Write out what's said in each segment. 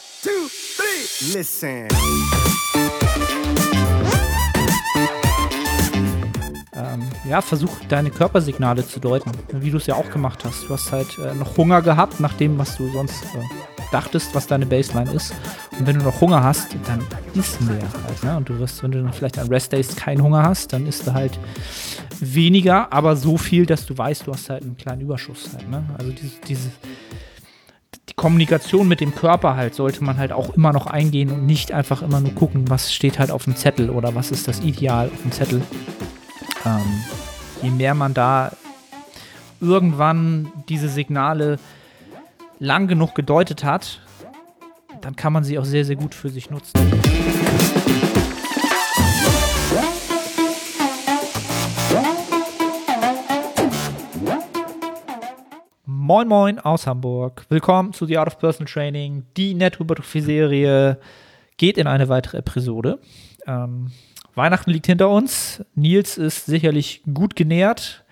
One, two, three. Listen. ähm, ja, versuch deine Körpersignale zu deuten, wie du es ja auch gemacht hast. Du hast halt äh, noch Hunger gehabt, nach dem, was du sonst äh, dachtest, was deine Baseline ist. Und wenn du noch Hunger hast, dann isst mehr halt. Ne? Und du wirst, wenn du dann vielleicht an Restdays keinen Hunger hast, dann isst du halt weniger, aber so viel, dass du weißt, du hast halt einen kleinen Überschuss halt. Ne? Also diese, diese die Kommunikation mit dem Körper halt sollte man halt auch immer noch eingehen und nicht einfach immer nur gucken, was steht halt auf dem Zettel oder was ist das Ideal auf dem Zettel. Ähm, je mehr man da irgendwann diese Signale lang genug gedeutet hat, dann kann man sie auch sehr, sehr gut für sich nutzen. Moin Moin aus Hamburg. Willkommen zu The Art of Personal Training. Die Nettohypertrophie-Serie geht in eine weitere Episode. Ähm, Weihnachten liegt hinter uns. Nils ist sicherlich gut genährt,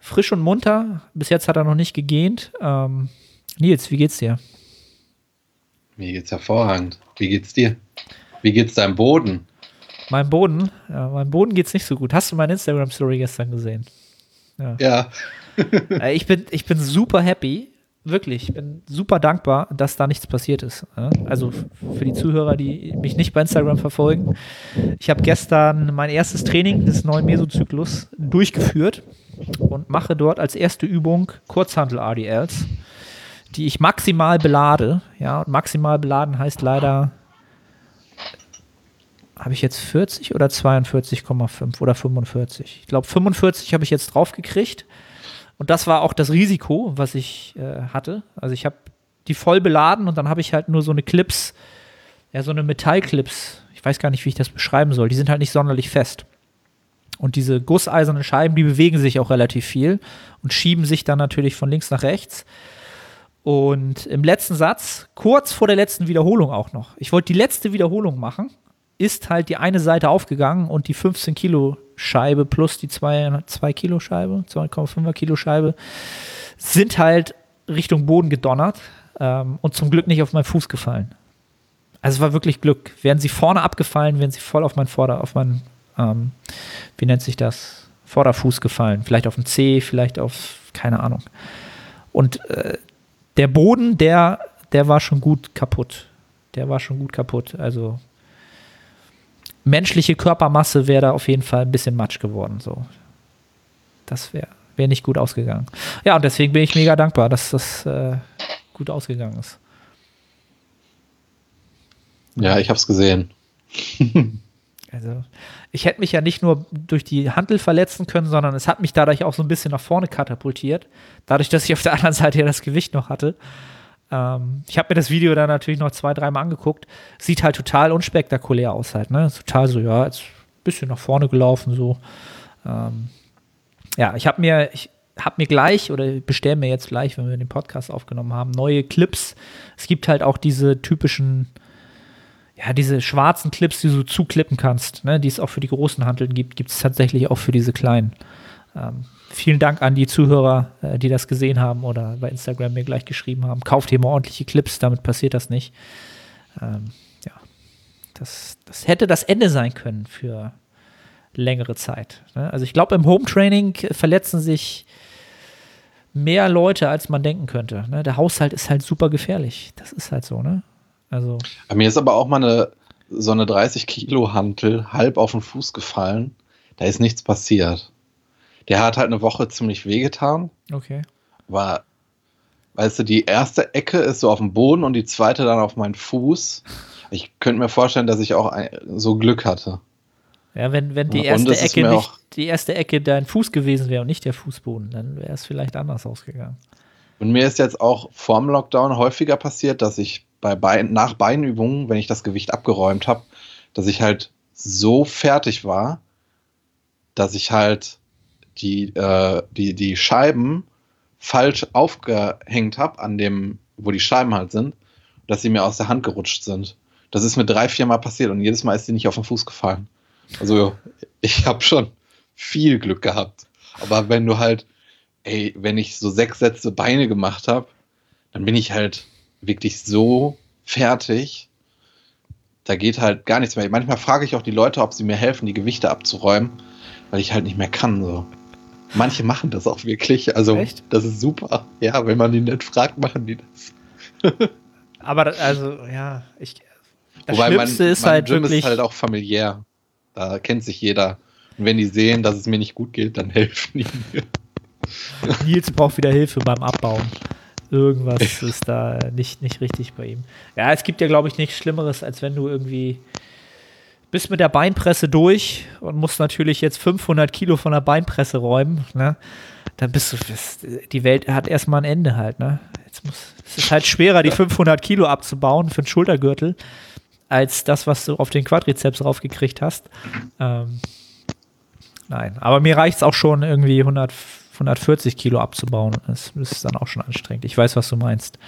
frisch und munter. Bis jetzt hat er noch nicht gegähnt. Ähm, Nils, wie geht's dir? Mir geht's hervorragend. Wie geht's dir? Wie geht's deinem Boden? Mein Boden, ja, mein Boden geht's nicht so gut. Hast du meine Instagram-Story gestern gesehen? Ja. ja. Äh, ich, bin, ich bin super happy, wirklich, ich bin super dankbar, dass da nichts passiert ist. Also für die Zuhörer, die mich nicht bei Instagram verfolgen. Ich habe gestern mein erstes Training des neuen Mesozyklus durchgeführt und mache dort als erste Übung Kurzhandel-RDLs, die ich maximal belade. Ja, und maximal beladen heißt leider habe ich jetzt 40 oder 42,5 oder 45? Ich glaube 45 habe ich jetzt drauf gekriegt. Und das war auch das Risiko, was ich äh, hatte. Also ich habe die voll beladen und dann habe ich halt nur so eine Clips, ja, so eine Metallclips. Ich weiß gar nicht, wie ich das beschreiben soll. Die sind halt nicht sonderlich fest. Und diese gusseisernen Scheiben, die bewegen sich auch relativ viel und schieben sich dann natürlich von links nach rechts. Und im letzten Satz, kurz vor der letzten Wiederholung auch noch, ich wollte die letzte Wiederholung machen, ist halt die eine Seite aufgegangen und die 15 Kilo Scheibe plus die 2, 2 Kilo Scheibe, 2,5er Kilo Scheibe, sind halt Richtung Boden gedonnert ähm, und zum Glück nicht auf meinen Fuß gefallen. Also es war wirklich Glück. Wären sie vorne abgefallen, wären sie voll auf meinen Vorder-, auf meinen, ähm, wie nennt sich das? Vorderfuß gefallen. Vielleicht auf den C, vielleicht auf, keine Ahnung. Und äh, der Boden, der, der war schon gut kaputt. Der war schon gut kaputt. Also menschliche Körpermasse wäre da auf jeden Fall ein bisschen matsch geworden. So. Das wäre wär nicht gut ausgegangen. Ja, und deswegen bin ich mega dankbar, dass das äh, gut ausgegangen ist. Ja, ich habe es gesehen. also, ich hätte mich ja nicht nur durch die Handel verletzen können, sondern es hat mich dadurch auch so ein bisschen nach vorne katapultiert. Dadurch, dass ich auf der anderen Seite ja das Gewicht noch hatte. Ähm, ich habe mir das Video dann natürlich noch zwei, dreimal angeguckt. Sieht halt total unspektakulär aus halt, ne? Total so, ja, jetzt ein bisschen nach vorne gelaufen, so. Ähm, ja, ich habe mir, ich habe mir gleich oder bestelle mir jetzt gleich, wenn wir den Podcast aufgenommen haben, neue Clips. Es gibt halt auch diese typischen, ja, diese schwarzen Clips, die du zuklippen kannst, ne, die es auch für die großen Handeln gibt, gibt es tatsächlich auch für diese kleinen. Ähm, vielen Dank an die Zuhörer, äh, die das gesehen haben oder bei Instagram mir gleich geschrieben haben. Kauft hier mal ordentliche Clips, damit passiert das nicht. Ähm, ja, das, das hätte das Ende sein können für längere Zeit. Ne? Also ich glaube, im Home-Training verletzen sich mehr Leute, als man denken könnte. Ne? Der Haushalt ist halt super gefährlich. Das ist halt so, ne? Also. Mir ist aber auch mal eine, so eine 30 Kilo Hantel halb auf den Fuß gefallen. Da ist nichts passiert. Der hat halt eine Woche ziemlich wehgetan. Okay. War, weißt du, die erste Ecke ist so auf dem Boden und die zweite dann auf meinen Fuß. Ich könnte mir vorstellen, dass ich auch ein, so Glück hatte. Ja, wenn, wenn die erste Ecke nicht die erste Ecke dein Fuß gewesen wäre und nicht der Fußboden, dann wäre es vielleicht anders ausgegangen. Und mir ist jetzt auch vorm Lockdown häufiger passiert, dass ich bei Bein, nach Beinübungen, wenn ich das Gewicht abgeräumt habe, dass ich halt so fertig war, dass ich halt die, äh, die, die Scheiben falsch aufgehängt habe, an dem, wo die Scheiben halt sind, dass sie mir aus der Hand gerutscht sind. Das ist mir drei, vier Mal passiert und jedes Mal ist sie nicht auf den Fuß gefallen. Also ich habe schon viel Glück gehabt. Aber wenn du halt, ey, wenn ich so sechs Sätze Beine gemacht habe, dann bin ich halt wirklich so fertig. Da geht halt gar nichts mehr. Manchmal frage ich auch die Leute, ob sie mir helfen, die Gewichte abzuräumen, weil ich halt nicht mehr kann. So. Manche machen das auch wirklich. Also, Echt? das ist super. Ja, wenn man die nicht fragt, machen die das. Aber das, also, ja, ich. Das Wobei mein, Schlimmste ist mein halt Gym wirklich. ist halt auch familiär. Da kennt sich jeder. Und wenn die sehen, dass es mir nicht gut geht, dann helfen die mir. Nils braucht wieder Hilfe beim Abbauen. Irgendwas ist da nicht, nicht richtig bei ihm. Ja, es gibt ja, glaube ich, nichts Schlimmeres, als wenn du irgendwie bist mit der Beinpresse durch und musst natürlich jetzt 500 Kilo von der Beinpresse räumen. Ne? Dann bist du, das, die Welt hat erstmal ein Ende halt. Ne? Jetzt muss, es ist halt schwerer, die 500 Kilo abzubauen für den Schultergürtel, als das, was du auf den Quadrizeps raufgekriegt hast. Ähm, nein, aber mir reicht es auch schon irgendwie 100, 140 Kilo abzubauen. Das ist dann auch schon anstrengend. Ich weiß, was du meinst.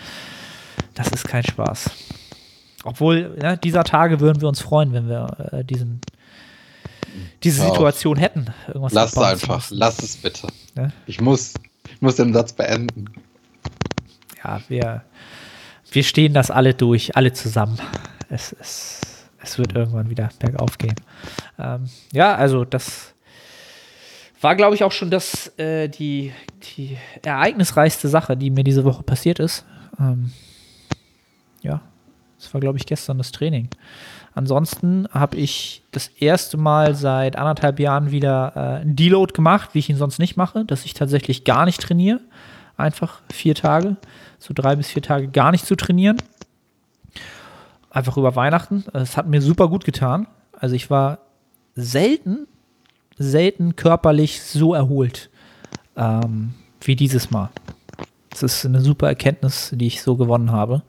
Das ist kein Spaß. Obwohl, ne, dieser Tage würden wir uns freuen, wenn wir äh, diesen, diese auf. Situation hätten. Irgendwas Lass es einfach. Lass es bitte. Ja? Ich muss, ich muss den Satz beenden. ja, wir, wir stehen das alle durch, alle zusammen. Es, es, es wird irgendwann wieder bergauf gehen. Ähm, ja, also das war, glaube ich, auch schon das, äh, die, die ereignisreichste Sache, die mir diese Woche passiert ist. Ähm, ja, das war, glaube ich, gestern das Training. Ansonsten habe ich das erste Mal seit anderthalb Jahren wieder äh, einen Deload gemacht, wie ich ihn sonst nicht mache, dass ich tatsächlich gar nicht trainiere. Einfach vier Tage, so drei bis vier Tage gar nicht zu trainieren. Einfach über Weihnachten. Es hat mir super gut getan. Also ich war selten, selten körperlich so erholt ähm, wie dieses Mal. Das ist eine super Erkenntnis, die ich so gewonnen habe,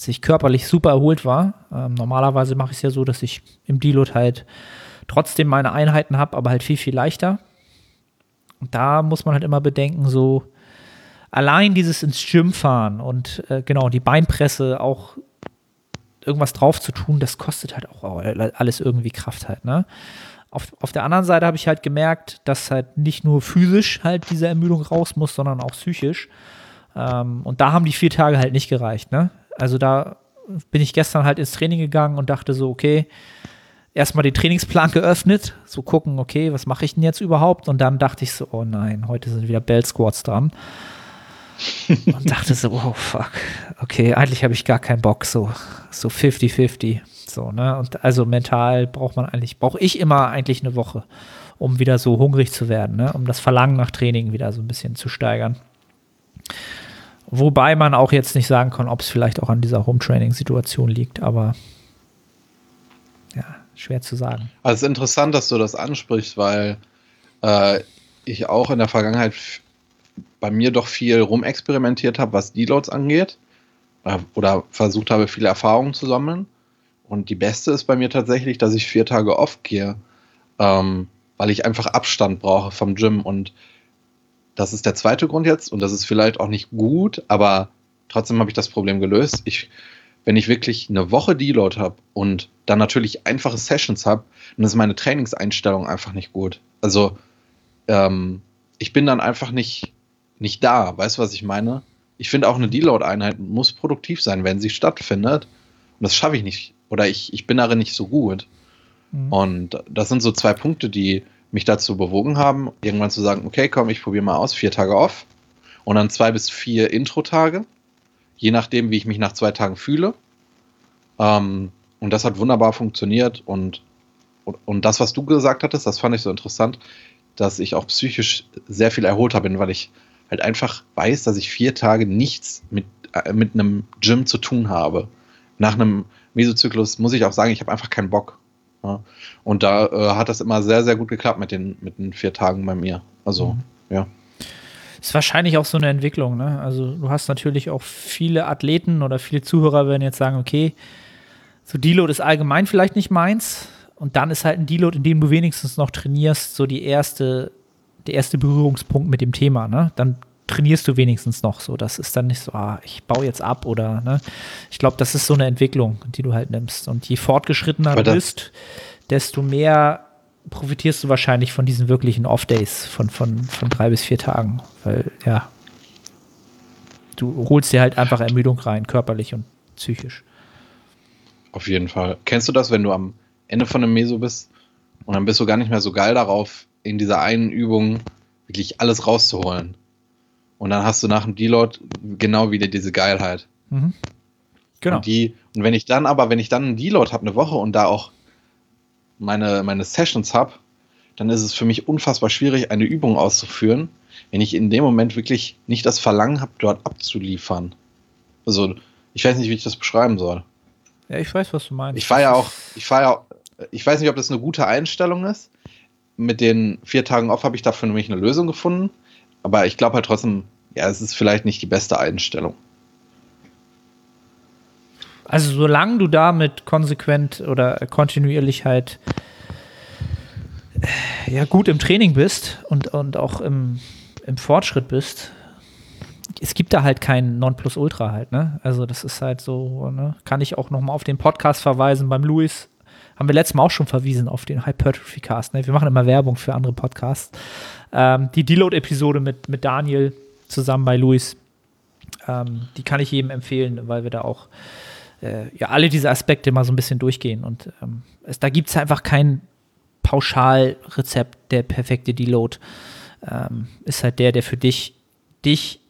dass ich körperlich super erholt war. Ähm, normalerweise mache ich es ja so, dass ich im Deload halt trotzdem meine Einheiten habe, aber halt viel, viel leichter. Und da muss man halt immer bedenken, so allein dieses ins Gym fahren und äh, genau die Beinpresse auch irgendwas drauf zu tun, das kostet halt auch alles irgendwie Kraft halt, ne? Auf, auf der anderen Seite habe ich halt gemerkt, dass halt nicht nur physisch halt diese Ermüdung raus muss, sondern auch psychisch. Ähm, und da haben die vier Tage halt nicht gereicht, ne? Also da bin ich gestern halt ins Training gegangen und dachte so, okay, erstmal den Trainingsplan geöffnet, so gucken, okay, was mache ich denn jetzt überhaupt? Und dann dachte ich so, oh nein, heute sind wieder Bell Squats dran. und dachte so, oh fuck, okay, eigentlich habe ich gar keinen Bock, so so 50-50, so, ne? Und also mental braucht man eigentlich, brauche ich immer eigentlich eine Woche, um wieder so hungrig zu werden, ne? Um das Verlangen nach Training wieder so ein bisschen zu steigern. Wobei man auch jetzt nicht sagen kann, ob es vielleicht auch an dieser Home-Training-Situation liegt, aber ja, schwer zu sagen. Also es ist interessant, dass du das ansprichst, weil äh, ich auch in der Vergangenheit bei mir doch viel rumexperimentiert habe, was Deloads angeht. Äh, oder versucht habe, viele Erfahrungen zu sammeln. Und die beste ist bei mir tatsächlich, dass ich vier Tage off gehe, ähm, weil ich einfach Abstand brauche vom Gym. Und das ist der zweite Grund jetzt. Und das ist vielleicht auch nicht gut, aber trotzdem habe ich das Problem gelöst. Ich, wenn ich wirklich eine Woche Deload habe und dann natürlich einfache Sessions habe, dann ist meine Trainingseinstellung einfach nicht gut. Also ähm, ich bin dann einfach nicht, nicht da. Weißt du, was ich meine? Ich finde auch eine Deload-Einheit muss produktiv sein, wenn sie stattfindet. Und das schaffe ich nicht. Oder ich, ich bin darin nicht so gut. Mhm. Und das sind so zwei Punkte, die mich dazu bewogen haben, irgendwann zu sagen, okay, komm, ich probiere mal aus, vier Tage off und dann zwei bis vier Intro-Tage, je nachdem, wie ich mich nach zwei Tagen fühle. Ähm, und das hat wunderbar funktioniert und, und, und das, was du gesagt hattest, das fand ich so interessant, dass ich auch psychisch sehr viel erholter bin, weil ich halt einfach weiß, dass ich vier Tage nichts mit, äh, mit einem Gym zu tun habe. Nach einem Mesozyklus muss ich auch sagen, ich habe einfach keinen Bock. Ja. Und da äh, hat das immer sehr, sehr gut geklappt mit den, mit den vier Tagen bei mir. Also, Mhm. ja. Ist wahrscheinlich auch so eine Entwicklung, ne? Also du hast natürlich auch viele Athleten oder viele Zuhörer werden jetzt sagen, okay, so Deload ist allgemein vielleicht nicht meins. Und dann ist halt ein Deload, in dem du wenigstens noch trainierst, so die erste, der erste Berührungspunkt mit dem Thema, ne? Dann trainierst du wenigstens noch so. Das ist dann nicht so, ah, ich baue jetzt ab oder, ne? Ich glaube, das ist so eine Entwicklung, die du halt nimmst. Und je fortgeschrittener du bist, desto mehr profitierst du wahrscheinlich von diesen wirklichen Off-Days von, von, von drei bis vier Tagen. Weil, ja, du holst dir halt einfach Ermüdung rein, körperlich und psychisch. Auf jeden Fall. Kennst du das, wenn du am Ende von einem Meso bist und dann bist du gar nicht mehr so geil darauf, in dieser einen Übung wirklich alles rauszuholen? Und dann hast du nach dem Deload genau wieder diese Geilheit. Mhm. Genau. Und, die, und wenn ich dann aber, wenn ich dann einen Deload habe, eine Woche und da auch meine, meine Sessions habe, dann ist es für mich unfassbar schwierig, eine Übung auszuführen, wenn ich in dem Moment wirklich nicht das Verlangen habe, dort abzuliefern. Also, ich weiß nicht, wie ich das beschreiben soll. Ja, ich weiß, was du meinst. Ich fahre ja auch, ich fahre ja auch, ich weiß nicht, ob das eine gute Einstellung ist. Mit den vier Tagen off habe ich dafür nämlich eine Lösung gefunden. Aber ich glaube halt trotzdem, ja, es ist vielleicht nicht die beste Einstellung. Also solange du damit konsequent oder kontinuierlich halt äh, ja gut im Training bist und, und auch im, im Fortschritt bist, es gibt da halt kein Nonplusultra halt, ne? Also das ist halt so, ne? Kann ich auch noch mal auf den Podcast verweisen beim Luis. Haben wir letztes Mal auch schon verwiesen auf den Hypertrophy Cast, ne? Wir machen immer Werbung für andere Podcasts. Ähm, die Deload-Episode mit, mit Daniel zusammen bei Luis, ähm, die kann ich jedem empfehlen, weil wir da auch äh, ja alle diese Aspekte mal so ein bisschen durchgehen. Und ähm, es, da gibt es einfach kein Pauschalrezept, der perfekte Deload. Ähm, ist halt der, der für dich, dich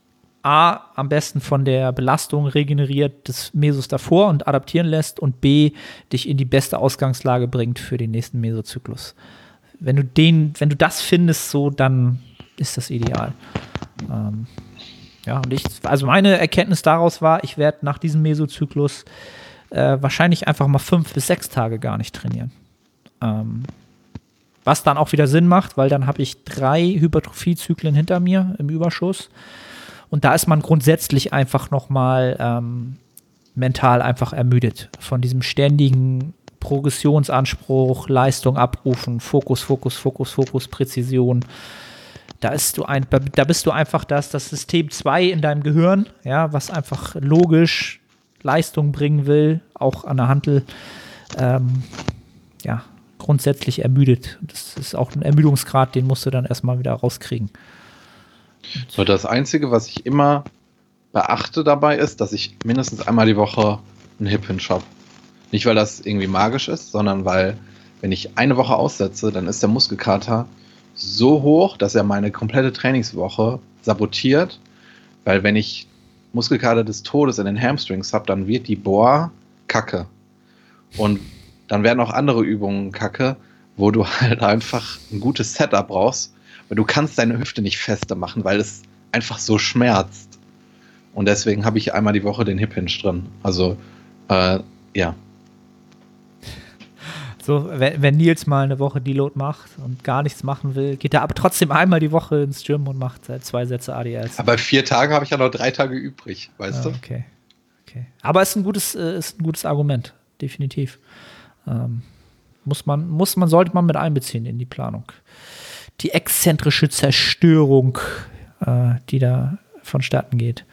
A, am besten von der Belastung regeneriert des Mesos davor und adaptieren lässt und B, dich in die beste Ausgangslage bringt für den nächsten Mesozyklus. Wenn du den, wenn du das findest, so, dann ist das ideal. Ähm, ja, und ich, also meine Erkenntnis daraus war, ich werde nach diesem Mesozyklus äh, wahrscheinlich einfach mal fünf bis sechs Tage gar nicht trainieren. Ähm, was dann auch wieder Sinn macht, weil dann habe ich drei Hypertrophiezyklen hinter mir im Überschuss. Und da ist man grundsätzlich einfach nochmal ähm, mental einfach ermüdet von diesem ständigen Progressionsanspruch, Leistung abrufen, Fokus, Fokus, Fokus, Fokus, Präzision. Da, ist du ein, da bist du einfach das, das System 2 in deinem Gehirn, ja, was einfach logisch Leistung bringen will, auch an der Handel, ähm, ja, grundsätzlich ermüdet. Das ist auch ein Ermüdungsgrad, den musst du dann erstmal wieder rauskriegen. So, das Einzige, was ich immer beachte dabei ist, dass ich mindestens einmal die Woche einen Hip Hinge habe. Nicht, weil das irgendwie magisch ist, sondern weil, wenn ich eine Woche aussetze, dann ist der Muskelkater so hoch, dass er meine komplette Trainingswoche sabotiert. Weil wenn ich Muskelkater des Todes in den Hamstrings habe, dann wird die Bohr kacke. Und dann werden auch andere Übungen kacke, wo du halt einfach ein gutes Setup brauchst, weil du kannst deine Hüfte nicht fester machen, weil es einfach so schmerzt. Und deswegen habe ich einmal die Woche den Hip Hinge drin. Also, äh, ja. So, wenn, wenn, Nils mal eine Woche Deload macht und gar nichts machen will, geht er aber trotzdem einmal die Woche ins Gym und macht äh, zwei Sätze ADLs. Aber vier Tage habe ich ja noch drei Tage übrig, weißt ah, du? Okay. okay. Aber es ist ein gutes, äh, ist ein gutes Argument, definitiv. Ähm, muss man, muss man, sollte man mit einbeziehen in die Planung die exzentrische Zerstörung, äh, die da vonstatten geht.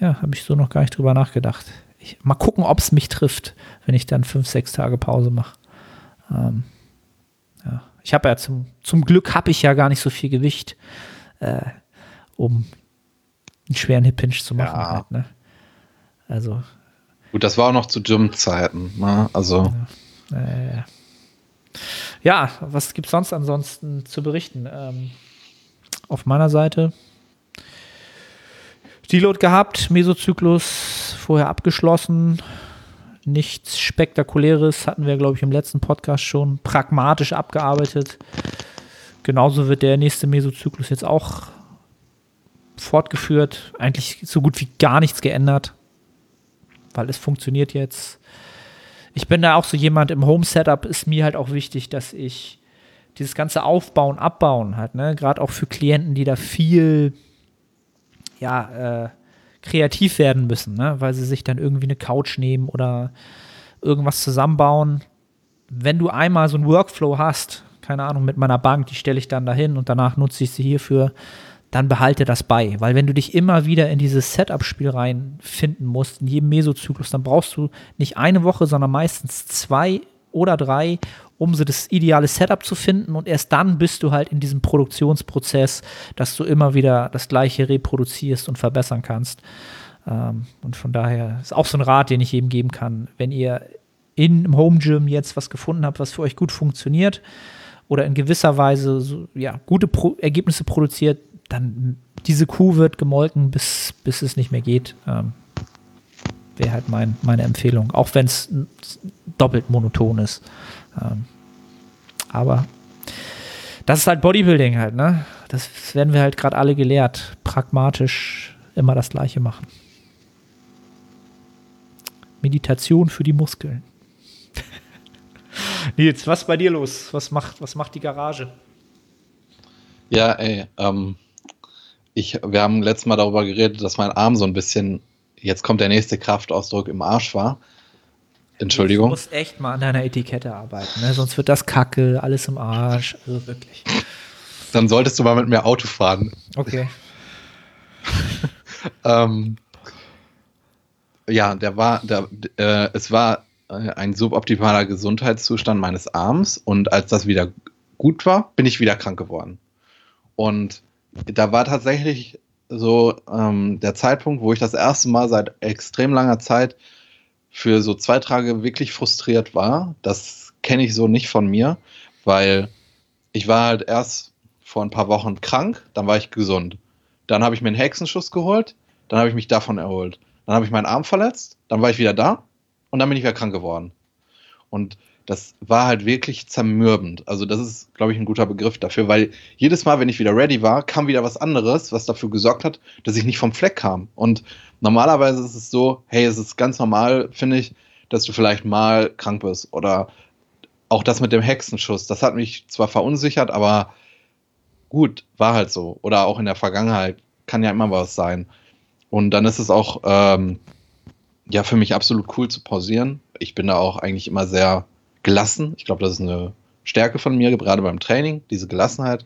Ja, habe ich so noch gar nicht drüber nachgedacht. Ich, mal gucken, ob es mich trifft, wenn ich dann fünf, sechs Tage Pause mache. Ähm, ja. Ich habe ja zum, zum Glück habe ich ja gar nicht so viel Gewicht, äh, um einen schweren Hip Hinge zu machen. Ja. Halt, ne? Also. Gut, das war auch noch zu Gym-Zeiten. Ne? Also. Ja. Äh, ja, was gibt es sonst ansonsten zu berichten? Ähm, auf meiner Seite Deload gehabt, Mesozyklus vorher abgeschlossen. Nichts Spektakuläres hatten wir, glaube ich, im letzten Podcast schon pragmatisch abgearbeitet. Genauso wird der nächste Mesozyklus jetzt auch fortgeführt. Eigentlich so gut wie gar nichts geändert, weil es funktioniert jetzt ich bin da auch so jemand, im Home-Setup ist mir halt auch wichtig, dass ich dieses ganze Aufbauen, Abbauen halt, ne, gerade auch für Klienten, die da viel, ja, äh, kreativ werden müssen, ne, weil sie sich dann irgendwie eine Couch nehmen oder irgendwas zusammenbauen. Wenn du einmal so einen Workflow hast, keine Ahnung, mit meiner Bank, die stelle ich dann dahin und danach nutze ich sie hierfür, dann behalte das bei. Weil wenn du dich immer wieder in dieses Setup-Spiel reinfinden musst, in jedem Mesozyklus, dann brauchst du nicht eine Woche, sondern meistens zwei oder drei, um so das ideale Setup zu finden. Und erst dann bist du halt in diesem Produktionsprozess, dass du immer wieder das Gleiche reproduzierst und verbessern kannst. Ähm, und von daher ist auch so ein Rat, den ich jedem geben kann. Wenn ihr in, im Home Gym jetzt was gefunden habt, was für euch gut funktioniert oder in gewisser Weise so, ja, gute Pro Ergebnisse produziert, dann diese Kuh wird gemolken, bis, bis es nicht mehr geht. Ähm, Wäre halt mein, meine Empfehlung, auch wenn es doppelt monoton ist. Ähm, aber das ist halt Bodybuilding halt, ne? Das werden wir halt gerade alle gelehrt. Pragmatisch immer das Gleiche machen. Meditation für die Muskeln. Nils, was bei dir los? Was macht, was macht die Garage? Ja, ey, ähm, ich, wir haben letztes Mal darüber geredet, dass mein Arm so ein bisschen, jetzt kommt der nächste Kraftausdruck, im Arsch war. Entschuldigung. Du musst echt mal an deiner Etikette arbeiten, ne? sonst wird das Kacke, alles im Arsch, also wirklich. Dann solltest du mal mit mir Auto fahren. Okay. ähm, ja, der war, der, äh, es war äh, ein suboptimaler Gesundheitszustand meines Arms und als das wieder gut war, bin ich wieder krank geworden. Und da war tatsächlich so ähm, der Zeitpunkt, wo ich das erste Mal seit extrem langer Zeit für so zwei Tage wirklich frustriert war. Das kenne ich so nicht von mir, weil ich war halt erst vor ein paar Wochen krank, dann war ich gesund. Dann habe ich mir einen Hexenschuss geholt, dann habe ich mich davon erholt. Dann habe ich meinen Arm verletzt, dann war ich wieder da und dann bin ich wieder krank geworden. Und das war halt wirklich zermürbend. Also das ist, glaube ich, ein guter Begriff dafür, weil jedes Mal, wenn ich wieder ready war, kam wieder was anderes, was dafür gesorgt hat, dass ich nicht vom Fleck kam. Und normalerweise ist es so, hey, es ist ganz normal, finde ich, dass du vielleicht mal krank bist oder auch das mit dem Hexenschuss. Das hat mich zwar verunsichert, aber gut, war halt so. Oder auch in der Vergangenheit kann ja immer was sein. Und dann ist es auch ähm, ja für mich absolut cool zu pausieren. Ich bin da auch eigentlich immer sehr gelassen. Ich glaube, das ist eine Stärke von mir, gerade beim Training, diese Gelassenheit.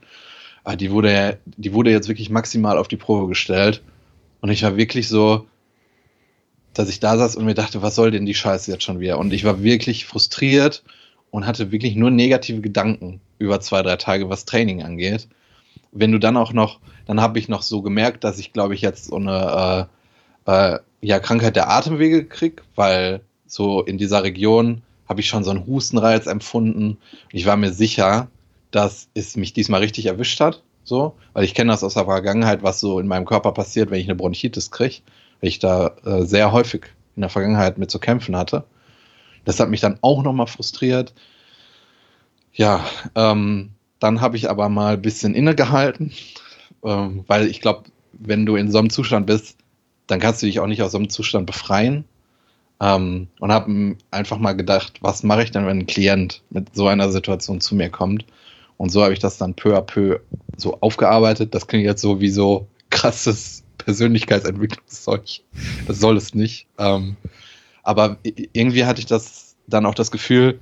Aber ah, die wurde, die wurde jetzt wirklich maximal auf die Probe gestellt. Und ich war wirklich so, dass ich da saß und mir dachte, was soll denn die Scheiße jetzt schon wieder? Und ich war wirklich frustriert und hatte wirklich nur negative Gedanken über zwei, drei Tage, was Training angeht. Wenn du dann auch noch, dann habe ich noch so gemerkt, dass ich, glaube ich, jetzt so eine äh, äh, ja, Krankheit der Atemwege kriege, weil so in dieser Region habe ich schon so einen Hustenreiz empfunden. Ich war mir sicher, dass es mich diesmal richtig erwischt hat. So, weil ich kenne das aus der Vergangenheit, was so in meinem Körper passiert, wenn ich eine Bronchitis kriege, weil ich da äh, sehr häufig in der Vergangenheit mit zu kämpfen hatte. Das hat mich dann auch nochmal frustriert. Ja, ähm, dann habe ich aber mal ein bisschen innegehalten, ähm, weil ich glaube, wenn du in so einem Zustand bist, dann kannst du dich auch nicht aus so einem Zustand befreien. Ähm, und habe einfach mal gedacht, was mache ich denn, wenn ein Klient mit so einer Situation zu mir kommt? Und so habe ich das dann peu à peu so aufgearbeitet. Das klingt jetzt so wie so krasses Persönlichkeitsentwicklungszeug. Das soll es nicht. Ähm, aber irgendwie hatte ich das dann auch das Gefühl,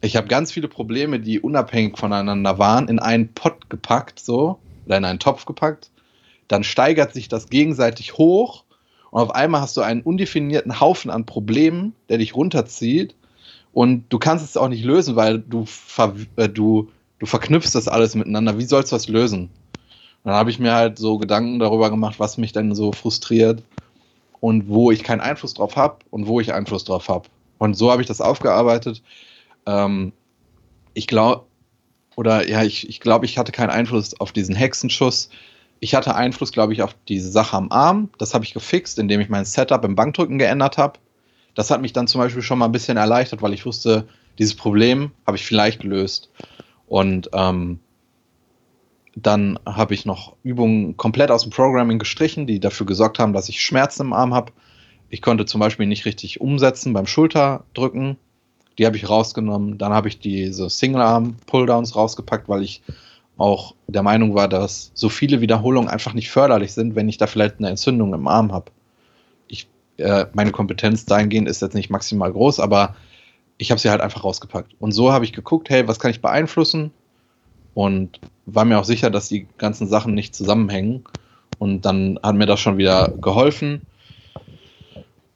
ich habe ganz viele Probleme, die unabhängig voneinander waren, in einen Pott gepackt, so, oder in einen Topf gepackt. Dann steigert sich das gegenseitig hoch und auf einmal hast du einen undefinierten Haufen an Problemen, der dich runterzieht und du kannst es auch nicht lösen, weil du, ver äh, du, du verknüpfst das alles miteinander. Wie sollst du das lösen? Und dann habe ich mir halt so Gedanken darüber gemacht, was mich denn so frustriert und wo ich keinen Einfluss drauf habe und wo ich Einfluss drauf habe. Und so habe ich das aufgearbeitet. Ähm, ich glaube, oder ja, ich, ich glaube, ich hatte keinen Einfluss auf diesen Hexenschuss ich hatte Einfluss, glaube ich, auf diese Sache am Arm. Das habe ich gefixt, indem ich mein Setup im Bankdrücken geändert habe. Das hat mich dann zum Beispiel schon mal ein bisschen erleichtert, weil ich wusste, dieses Problem habe ich vielleicht gelöst. Und ähm, dann habe ich noch Übungen komplett aus dem Programming gestrichen, die dafür gesorgt haben, dass ich Schmerzen im Arm habe. Ich konnte zum Beispiel nicht richtig umsetzen beim Schulterdrücken. Die habe ich rausgenommen. Dann habe ich diese Single-Arm-Pulldowns rausgepackt, weil ich auch der Meinung war, dass so viele Wiederholungen einfach nicht förderlich sind, wenn ich da vielleicht eine Entzündung im Arm habe. äh, meine Kompetenz dahingehend ist jetzt nicht maximal groß, aber ich habe sie halt einfach rausgepackt. Und so habe ich geguckt, hey, was kann ich beeinflussen? Und war mir auch sicher, dass die ganzen Sachen nicht zusammenhängen. Und dann hat mir das schon wieder geholfen.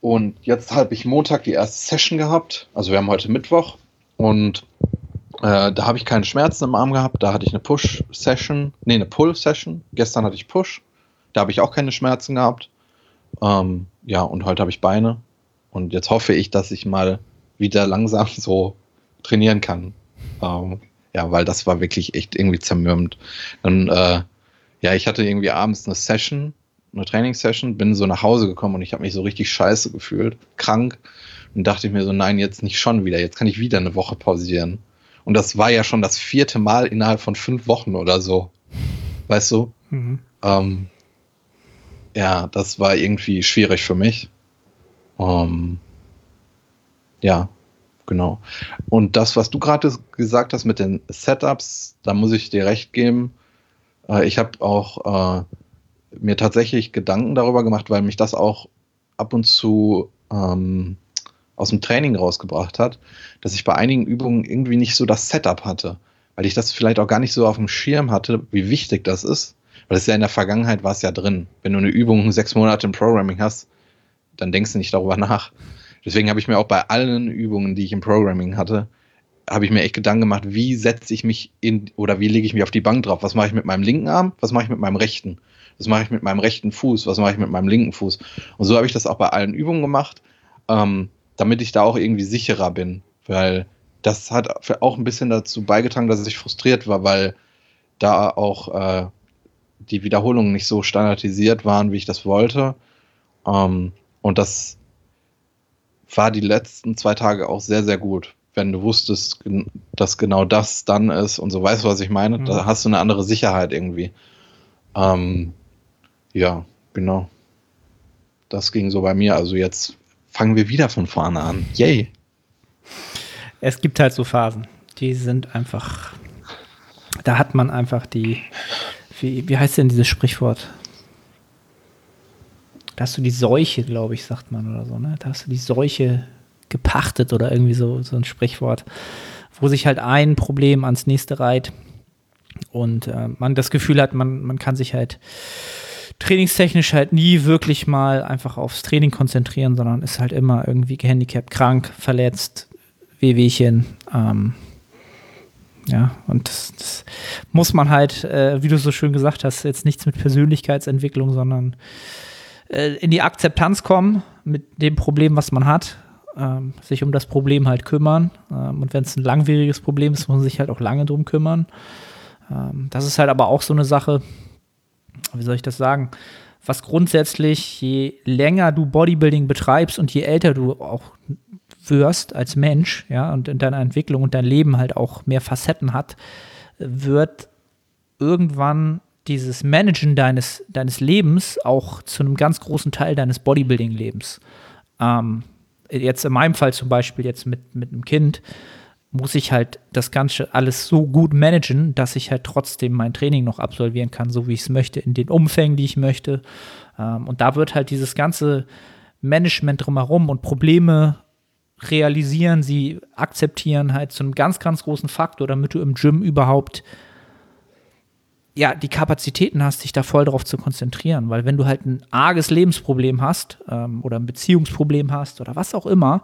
Und jetzt habe ich Montag die erste Session gehabt. Also wir haben heute Mittwoch. Und äh, da habe ich keine Schmerzen im Arm gehabt. Da hatte ich eine Push-Session, nee, eine Pull-Session. Gestern hatte ich Push. Da habe ich auch keine Schmerzen gehabt. Ähm, ja, und heute habe ich Beine. Und jetzt hoffe ich, dass ich mal wieder langsam so trainieren kann. Ähm, ja, weil das war wirklich echt irgendwie zermürbend. Dann, äh, ja, ich hatte irgendwie abends eine Session, eine Trainingssession, bin so nach Hause gekommen und ich habe mich so richtig scheiße gefühlt, krank. Und dachte ich mir so, nein, jetzt nicht schon wieder, jetzt kann ich wieder eine Woche pausieren. Und das war ja schon das vierte Mal innerhalb von fünf Wochen oder so. Weißt du? Mhm. Ähm, ja, das war irgendwie schwierig für mich. Ähm, ja, genau. Und das, was du gerade gesagt hast mit den Setups, da muss ich dir recht geben. Äh, ich habe auch äh, mir tatsächlich Gedanken darüber gemacht, weil mich das auch ab und zu ähm, aus dem Training rausgebracht hat, dass ich bei einigen Übungen irgendwie nicht so das Setup hatte, weil ich das vielleicht auch gar nicht so auf dem Schirm hatte, wie wichtig das ist. Weil es ja in der Vergangenheit war es ja drin. Wenn du eine Übung sechs Monate im Programming hast, dann denkst du nicht darüber nach. Deswegen habe ich mir auch bei allen Übungen, die ich im Programming hatte, habe ich mir echt Gedanken gemacht, wie setze ich mich in oder wie lege ich mich auf die Bank drauf? Was mache ich mit meinem linken Arm? Was mache ich mit meinem rechten? Was mache ich mit meinem rechten Fuß? Was mache ich mit meinem linken Fuß? Und so habe ich das auch bei allen Übungen gemacht. Ähm, damit ich da auch irgendwie sicherer bin, weil das hat auch ein bisschen dazu beigetragen, dass ich frustriert war, weil da auch äh, die Wiederholungen nicht so standardisiert waren, wie ich das wollte. Ähm, und das war die letzten zwei Tage auch sehr, sehr gut. Wenn du wusstest, dass genau das dann ist und so weißt du, was ich meine, mhm. da hast du eine andere Sicherheit irgendwie. Ähm, ja, genau. Das ging so bei mir. Also jetzt fangen wir wieder von vorne an. Yay. Es gibt halt so Phasen, die sind einfach, da hat man einfach die, wie, wie heißt denn dieses Sprichwort? Da hast du die Seuche, glaube ich, sagt man oder so, ne? Da hast du die Seuche gepachtet oder irgendwie so, so ein Sprichwort, wo sich halt ein Problem ans nächste reiht und äh, man das Gefühl hat, man, man kann sich halt trainingstechnisch halt nie wirklich mal einfach aufs Training konzentrieren, sondern ist halt immer irgendwie gehandicapt, krank, verletzt, Wehwehchen. Ähm, ja, und das, das, muss man halt, äh, wie du so schön gesagt hast, jetzt nichts mit Persönlichkeitsentwicklung, sondern äh, in die Akzeptanz kommen mit dem Problem, was man hat, ähm, sich um das Problem halt kümmern. Ähm, und wenn es ein langwieriges Problem ist, muss man sich halt auch lange drum kümmern. Ähm, das ist halt aber auch so eine Sache, wie soll ich das sagen? Was grundsätzlich, je länger du Bodybuilding betreibst und je älter du auch wirst als Mensch, ja, und in deiner Entwicklung und dein Leben halt auch mehr Facetten hat, wird irgendwann dieses Managen deines, deines Lebens auch zu einem ganz großen Teil deines Bodybuilding-Lebens. Ähm, jetzt in meinem Fall zum Beispiel jetzt mit, mit einem Kind, muss ich halt das Ganze alles so gut managen, dass ich halt trotzdem mein Training noch absolvieren kann, so wie ich es möchte, in den Umfängen, die ich möchte. Ähm, und da wird halt dieses ganze Management drumherum und Probleme realisieren, sie akzeptieren halt zu einem ganz, ganz großen Faktor, damit du im Gym überhaupt ja, die Kapazitäten hast, dich da voll drauf zu konzentrieren. Weil wenn du halt ein arges Lebensproblem hast ähm, oder ein Beziehungsproblem hast oder was auch immer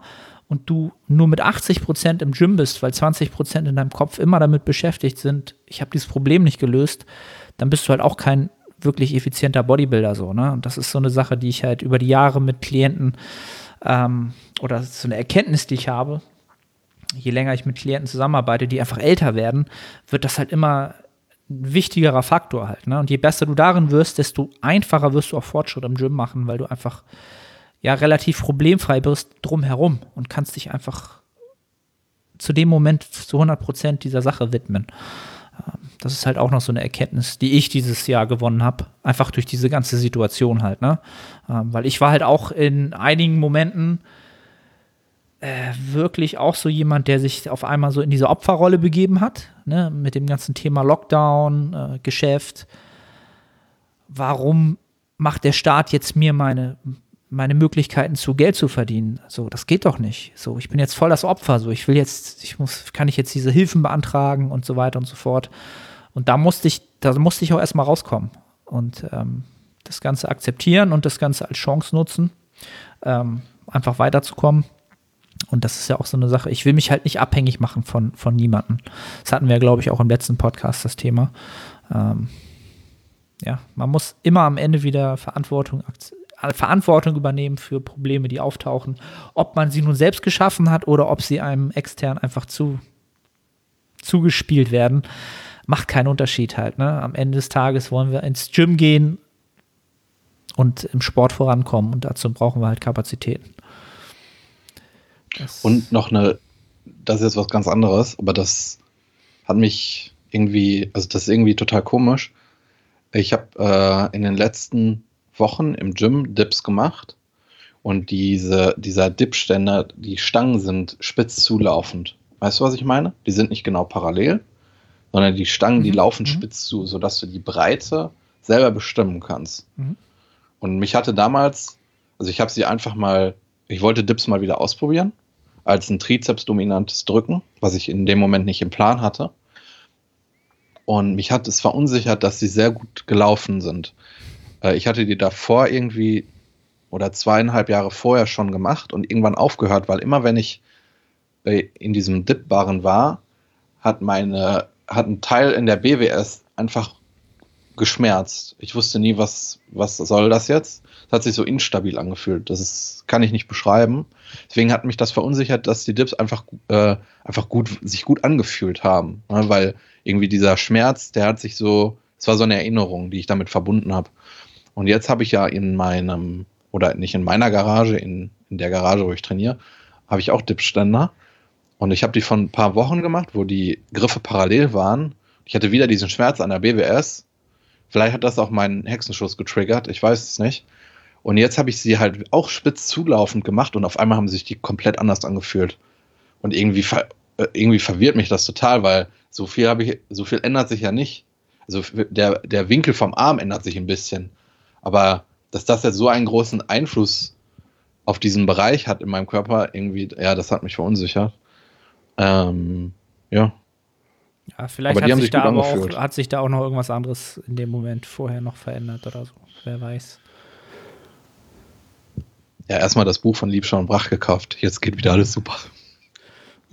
und du nur mit 80 Prozent im Gym bist, weil 20 Prozent in deinem Kopf immer damit beschäftigt sind, ich habe dieses Problem nicht gelöst, dann bist du halt auch kein wirklich effizienter Bodybuilder so, ne? Und das ist so eine Sache, die ich halt über die Jahre mit Klienten ähm, oder so eine Erkenntnis, die ich habe. Je länger ich mit Klienten zusammenarbeite, die einfach älter werden, wird das halt immer ein wichtigerer Faktor halt. Ne? Und je besser du darin wirst, desto einfacher wirst du auch Fortschritt im Gym machen, weil du einfach ja relativ problemfrei bist drumherum und kannst dich einfach zu dem Moment zu 100 Prozent dieser Sache widmen. Ähm, das ist halt auch noch so eine Erkenntnis, die ich dieses Jahr gewonnen habe, einfach durch diese ganze Situation halt, ne? Ähm, weil ich war halt auch in einigen Momenten äh, wirklich auch so jemand, der sich auf einmal so in diese Opferrolle begeben hat, ne? Mit dem ganzen Thema Lockdown, äh, Geschäft. Warum macht der Staat jetzt mir meine meine Möglichkeiten zu Geld zu verdienen. So, das geht doch nicht. So, ich bin jetzt voll das Opfer. So, ich will jetzt, ich muss, kann ich jetzt diese Hilfen beantragen und so weiter und so fort. Und da musste ich, da musste ich auch erstmal rauskommen und ähm, das Ganze akzeptieren und das Ganze als Chance nutzen, ähm, einfach weiterzukommen. Und das ist ja auch so eine Sache. Ich will mich halt nicht abhängig machen von, von niemandem. Das hatten wir, glaube ich, auch im letzten Podcast, das Thema. Ähm, ja, man muss immer am Ende wieder Verantwortung akzeptieren Verantwortung übernehmen für Probleme, die auftauchen. Ob man sie nun selbst geschaffen hat oder ob sie einem extern einfach zu, zugespielt werden, macht keinen Unterschied halt. Ne? Am Ende des Tages wollen wir ins Gym gehen und im Sport vorankommen und dazu brauchen wir halt Kapazitäten. Das und noch eine, das ist jetzt was ganz anderes, aber das hat mich irgendwie, also das ist irgendwie total komisch. Ich habe äh, in den letzten Wochen im Gym Dips gemacht und diese, dieser Dipständer, die Stangen sind spitz zulaufend. Weißt du, was ich meine? Die sind nicht genau parallel, sondern die Stangen, mhm. die laufen mhm. spitz zu, sodass du die Breite selber bestimmen kannst. Mhm. Und mich hatte damals, also ich habe sie einfach mal, ich wollte Dips mal wieder ausprobieren, als ein Trizeps-dominantes Drücken, was ich in dem Moment nicht im Plan hatte. Und mich hat es verunsichert, dass sie sehr gut gelaufen sind. Äh, ich hatte die davor irgendwie oder zweieinhalb Jahre vorher schon gemacht und irgendwann aufgehört, weil immer wenn ich in diesem Dip-Barren war, hat meine, hat ein Teil in der BWS einfach geschmerzt. Ich wusste nie, was, was soll das jetzt? Es hat sich so instabil angefühlt. Das ist, kann ich nicht beschreiben. Deswegen hat mich das verunsichert, dass die Dips einfach, äh, einfach gut, sich gut angefühlt haben. Ne? Weil irgendwie dieser Schmerz, der hat sich so, es war so eine Erinnerung, die ich damit verbunden habe. Und jetzt habe ich ja in meinem, oder nicht in meiner Garage, in, in der Garage, wo ich trainiere, habe ich auch Dipständer. Und ich habe die von ein paar Wochen gemacht, wo die Griffe parallel waren. Ich hatte wieder diesen Schmerz an der BWS. Vielleicht hat das auch meinen Hexenschuss getriggert, ich weiß es nicht. Und jetzt habe ich sie halt auch spitz zulaufend gemacht und auf einmal haben sich die komplett anders angefühlt. Und irgendwie, äh, irgendwie verwirrt mich das total, weil so viel ich, so viel ändert sich ja nicht. Also der, der Winkel vom Arm ändert sich ein bisschen. Aber dass das jetzt so einen großen Einfluss auf diesen Bereich hat in meinem Körper, irgendwie, ja, das hat mich verunsichert. Ähm, ja. Ja, vielleicht hat sich, sich da aber auch, hat sich da auch noch irgendwas anderes in dem Moment vorher noch verändert oder so. Wer weiß. Ja, erstmal das Buch von Liebschau und Brach gekauft. Jetzt geht wieder alles super.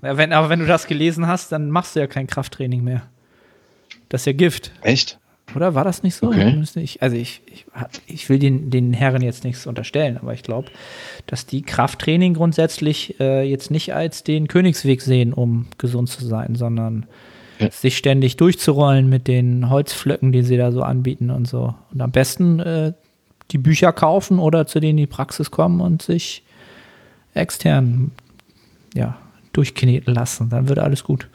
Ja, wenn, aber wenn du das gelesen hast, dann machst du ja kein Krafttraining mehr. Das ist ja Gift. Echt? Oder war das nicht so? Okay. Also ich, ich, ich will den, den Herren jetzt nichts unterstellen, aber ich glaube, dass die Krafttraining grundsätzlich äh, jetzt nicht als den Königsweg sehen, um gesund zu sein, sondern ja. sich ständig durchzurollen mit den Holzflöcken, die sie da so anbieten und so. Und am besten äh, die Bücher kaufen oder zu denen die Praxis kommen und sich extern ja, durchkneten lassen. Dann wird alles gut.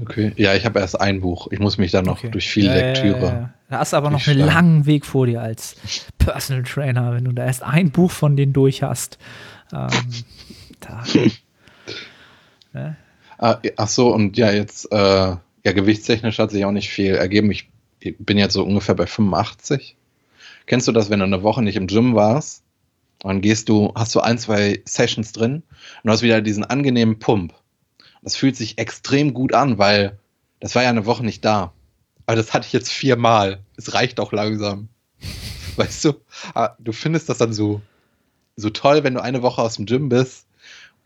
Okay, ja, ich habe erst ein Buch. Ich muss mich dann noch okay. durch viel ja, Lektüre. Ja, ja, da hast du aber noch einen langen Weg vor dir als Personal Trainer, wenn du da erst ein Buch von denen durch hast. Ähm, da, ne? ah, ach so, und ja, jetzt, äh, ja, gewichtstechnisch hat sich auch nicht viel ergeben. Ich bin jetzt so ungefähr bei 85. Kennst du das, wenn du eine Woche nicht im Gym warst? Dann gehst du, hast du ein, zwei Sessions drin und hast wieder diesen angenehmen Pump. Das fühlt sich extrem gut an, weil das war ja eine Woche nicht da. Aber das hatte ich jetzt viermal. Es reicht auch langsam. Weißt du? Ah, du findest das dann so, so toll, wenn du eine Woche aus dem Gym bist.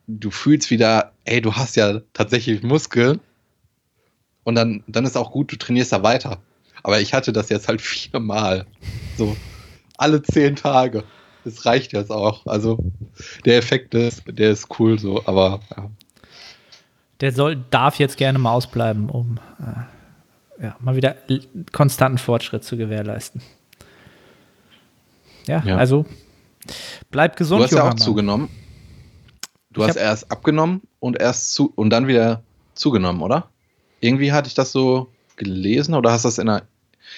Du fühlst wieder, ey, du hast ja tatsächlich Muskeln. Und dann, dann ist auch gut, du trainierst da weiter. Aber ich hatte das jetzt halt viermal. So alle zehn Tage. Das reicht jetzt auch. Also der Effekt ist, der ist cool so, aber ja. Der soll, darf jetzt gerne mal ausbleiben, um äh, ja, mal wieder konstanten Fortschritt zu gewährleisten. Ja, ja. also bleib gesund. Du hast ja auch zugenommen. Du ich hast erst abgenommen und erst zu und dann wieder zugenommen, oder? Irgendwie hatte ich das so gelesen oder hast du das in einer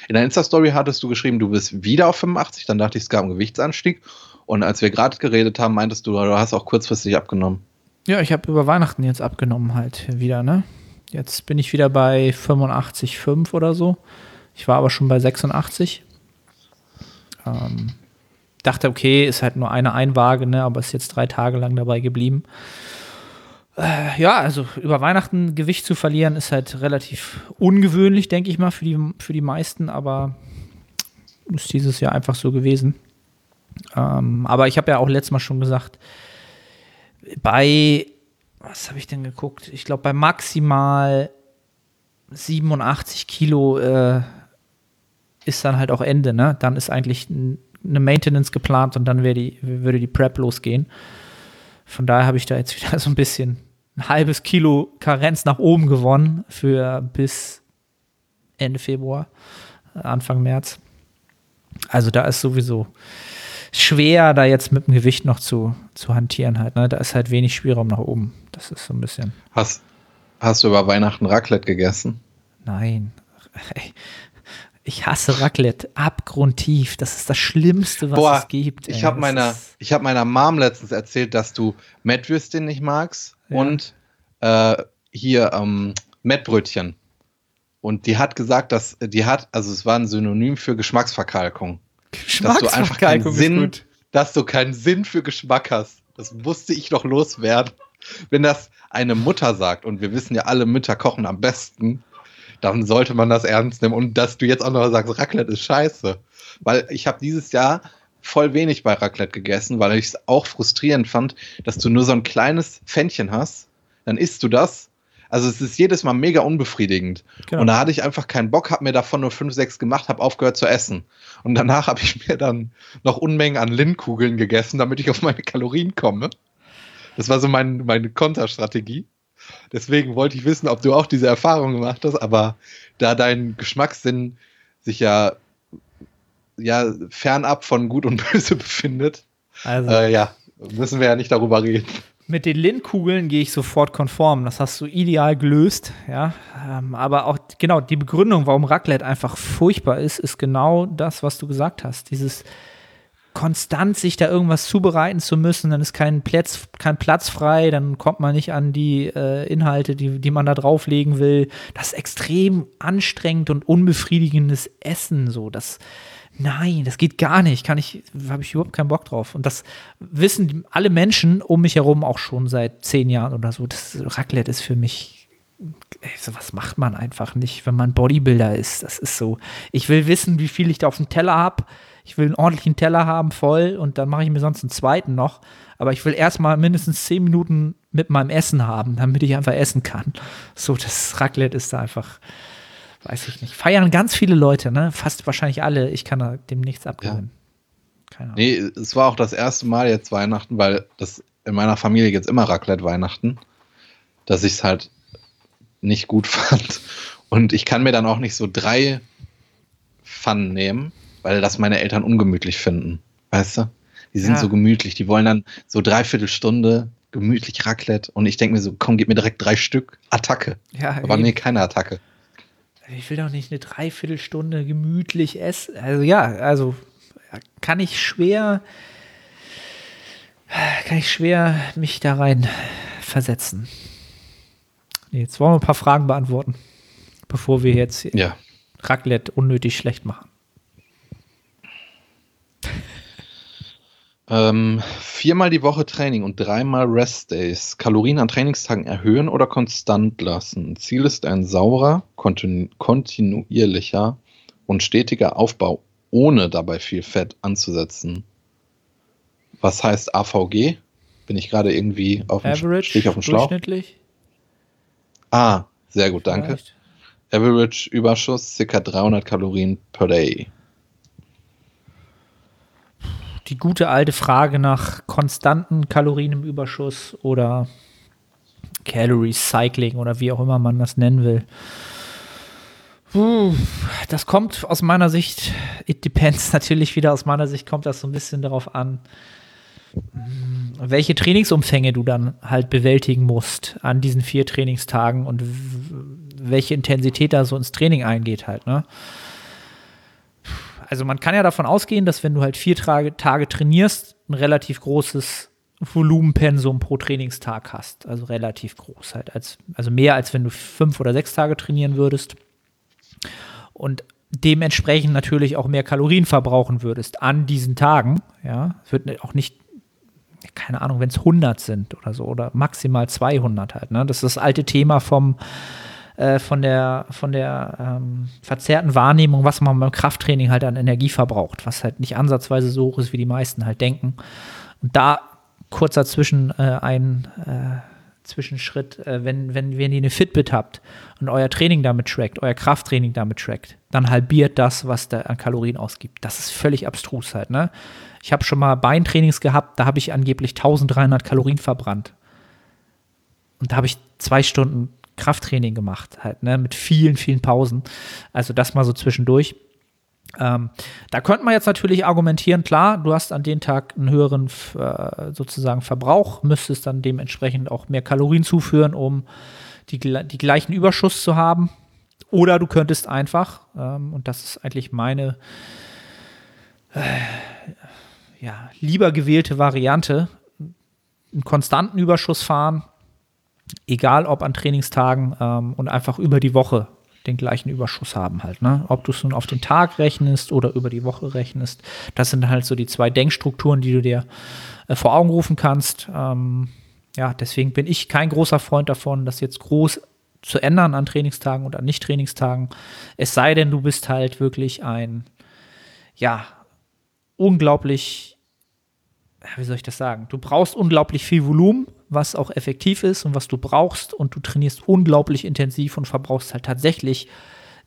in der Insta-Story hattest du geschrieben, du bist wieder auf 85, dann dachte ich, es gab einen Gewichtsanstieg. Und als wir gerade geredet haben, meintest du, du hast auch kurzfristig abgenommen. Ja, ich habe über Weihnachten jetzt abgenommen halt wieder, ne? Jetzt bin ich wieder bei 85,5 oder so. Ich war aber schon bei 86. Ähm, dachte, okay, ist halt nur eine Einwaage, ne? Aber ist jetzt drei Tage lang dabei geblieben. Äh, ja, also über Weihnachten Gewicht zu verlieren ist halt relativ ungewöhnlich, denke ich mal, für die, für die meisten, aber ist dieses Jahr einfach so gewesen. Ähm, aber ich habe ja auch letztes Mal schon gesagt, bei, was habe ich denn geguckt? Ich glaube, bei maximal 87 Kilo äh, ist dann halt auch Ende, ne? Dann ist eigentlich ein eine Maintenance geplant und dann die, würde die Prep losgehen. Von daher habe ich da jetzt wieder so ein bisschen ein halbes Kilo Karenz nach oben gewonnen für bis Ende Februar, Anfang März. Also da ist sowieso schwer, da jetzt mit dem Gewicht noch zu, zu hantieren halt. Ne? Da ist halt wenig Spielraum nach oben. Das ist so ein bisschen. Hast, hast du über Weihnachten Raclette gegessen? Nein. Ich hasse Raclette abgrundtief. Das ist das Schlimmste, was Boah, es gibt. Ich habe meiner, hab meiner Mom letztens erzählt, dass du Mettwürstchen nicht magst ja. und äh, hier ähm, Mettbrötchen. Und die hat gesagt, dass die hat, also es war ein Synonym für Geschmacksverkalkung. Dass du einfach keinen Sinn, dass du keinen Sinn für Geschmack hast. Das musste ich doch loswerden. Wenn das eine Mutter sagt, und wir wissen ja alle, Mütter kochen am besten, dann sollte man das ernst nehmen. Und dass du jetzt auch noch sagst, Raclette ist scheiße. Weil ich habe dieses Jahr voll wenig bei Raclette gegessen, weil ich es auch frustrierend fand, dass du nur so ein kleines Pfännchen hast, dann isst du das. Also es ist jedes Mal mega unbefriedigend. Genau. Und da hatte ich einfach keinen Bock, habe mir davon nur fünf, sechs gemacht, habe aufgehört zu essen. Und danach habe ich mir dann noch Unmengen an Lindkugeln gegessen, damit ich auf meine Kalorien komme. Das war so mein, meine Konterstrategie. Deswegen wollte ich wissen, ob du auch diese Erfahrung gemacht hast, aber da dein Geschmackssinn sich ja, ja fernab von Gut und Böse befindet, also. äh, ja, müssen wir ja nicht darüber reden. Mit den Lindkugeln gehe ich sofort konform. Das hast du ideal gelöst, ja. Ähm, aber auch genau die Begründung, warum Raclette einfach furchtbar ist, ist genau das, was du gesagt hast. Dieses konstant sich da irgendwas zubereiten zu müssen, dann ist kein Platz, kein Platz frei, dann kommt man nicht an die äh, Inhalte, die, die man da drauflegen will. Das extrem anstrengend und unbefriedigendes Essen, so. Das, nein, das geht gar nicht, kann ich, habe ich überhaupt keinen Bock drauf. Und das wissen alle Menschen um mich herum auch schon seit zehn Jahren oder so. Das Raclette ist für mich ey, sowas macht man einfach nicht, wenn man Bodybuilder ist. Das ist so. Ich will wissen, wie viel ich da auf dem Teller habe ich will einen ordentlichen Teller haben, voll, und dann mache ich mir sonst einen zweiten noch. Aber ich will erstmal mindestens zehn Minuten mit meinem Essen haben, damit ich einfach essen kann. So, das Raclette ist da einfach, weiß ich nicht. Feiern ganz viele Leute, ne? Fast wahrscheinlich alle. Ich kann dem nichts abgewinnen. Ja. Keine Ahnung. Nee, es war auch das erste Mal jetzt Weihnachten, weil das in meiner Familie jetzt immer Raclette Weihnachten, dass ich es halt nicht gut fand. Und ich kann mir dann auch nicht so drei Pfannen nehmen, weil das meine Eltern ungemütlich finden. Weißt du? Die sind ja. so gemütlich, die wollen dann so dreiviertel Stunde gemütlich Raclette und ich denke mir so, komm, gib mir direkt drei Stück. Attacke. Ja, Aber eben. nee, keine Attacke. Ich will doch nicht eine Dreiviertelstunde gemütlich essen. Also ja, also kann ich schwer, kann ich schwer mich da rein versetzen. Nee, jetzt wollen wir ein paar Fragen beantworten, bevor wir jetzt ja. Raclette unnötig schlecht machen. Ähm, viermal die Woche Training und dreimal Rest Days. Kalorien an Trainingstagen erhöhen oder konstant lassen. Ziel ist ein saurer, kontinu kontinuierlicher und stetiger Aufbau, ohne dabei viel Fett anzusetzen. Was heißt AVG? Bin ich gerade irgendwie auf dem, Average, auf dem Schlauch? Durchschnittlich? Ah, sehr gut, danke. Vielleicht. Average Überschuss, ca. 300 Kalorien per day die gute alte Frage nach konstanten Kalorien im Überschuss oder Calorie Cycling oder wie auch immer man das nennen will. das kommt aus meiner Sicht, it depends natürlich wieder, aus meiner Sicht kommt das so ein bisschen darauf an, welche Trainingsumfänge du dann halt bewältigen musst an diesen vier Trainingstagen und welche Intensität da so ins Training eingeht halt, ne? Also man kann ja davon ausgehen, dass wenn du halt vier Tage, Tage trainierst, ein relativ großes Volumenpensum pro Trainingstag hast. Also relativ groß halt. Als, also mehr als wenn du fünf oder sechs Tage trainieren würdest. Und dementsprechend natürlich auch mehr Kalorien verbrauchen würdest an diesen Tagen. Ja, es wird auch nicht, keine Ahnung, wenn es 100 sind oder so oder maximal 200 halt. Ne? Das ist das alte Thema vom äh, von der, von der ähm, verzerrten Wahrnehmung, was man beim Krafttraining halt an Energie verbraucht, was halt nicht ansatzweise so hoch ist, wie die meisten halt denken. Und da kurz dazwischen äh, ein äh, Zwischenschritt, äh, wenn, wenn, wenn ihr eine Fitbit habt und euer Training damit trackt, euer Krafttraining damit trackt, dann halbiert das, was der an Kalorien ausgibt. Das ist völlig abstrus halt, ne? Ich habe schon mal Beintrainings gehabt, da habe ich angeblich 1300 Kalorien verbrannt. Und da habe ich zwei Stunden Krafttraining gemacht, halt, ne, mit vielen, vielen Pausen. Also das mal so zwischendurch. Ähm, da könnte man jetzt natürlich argumentieren, klar, du hast an dem Tag einen höheren äh, sozusagen Verbrauch, müsstest dann dementsprechend auch mehr Kalorien zuführen, um die, die gleichen Überschuss zu haben. Oder du könntest einfach, ähm, und das ist eigentlich meine äh, ja, lieber gewählte Variante, einen konstanten Überschuss fahren, egal ob an Trainingstagen ähm, und einfach über die Woche den gleichen Überschuss haben halt. Ne? Ob du es nun auf den Tag rechnest oder über die Woche rechnest, das sind halt so die zwei Denkstrukturen, die du dir äh, vor Augen rufen kannst. Ähm, ja, deswegen bin ich kein großer Freund davon, das jetzt groß zu ändern an Trainingstagen oder an Nicht-Trainingstagen. Es sei denn, du bist halt wirklich ein, ja, unglaublich, wie soll ich das sagen? Du brauchst unglaublich viel Volumen was auch effektiv ist und was du brauchst und du trainierst unglaublich intensiv und verbrauchst halt tatsächlich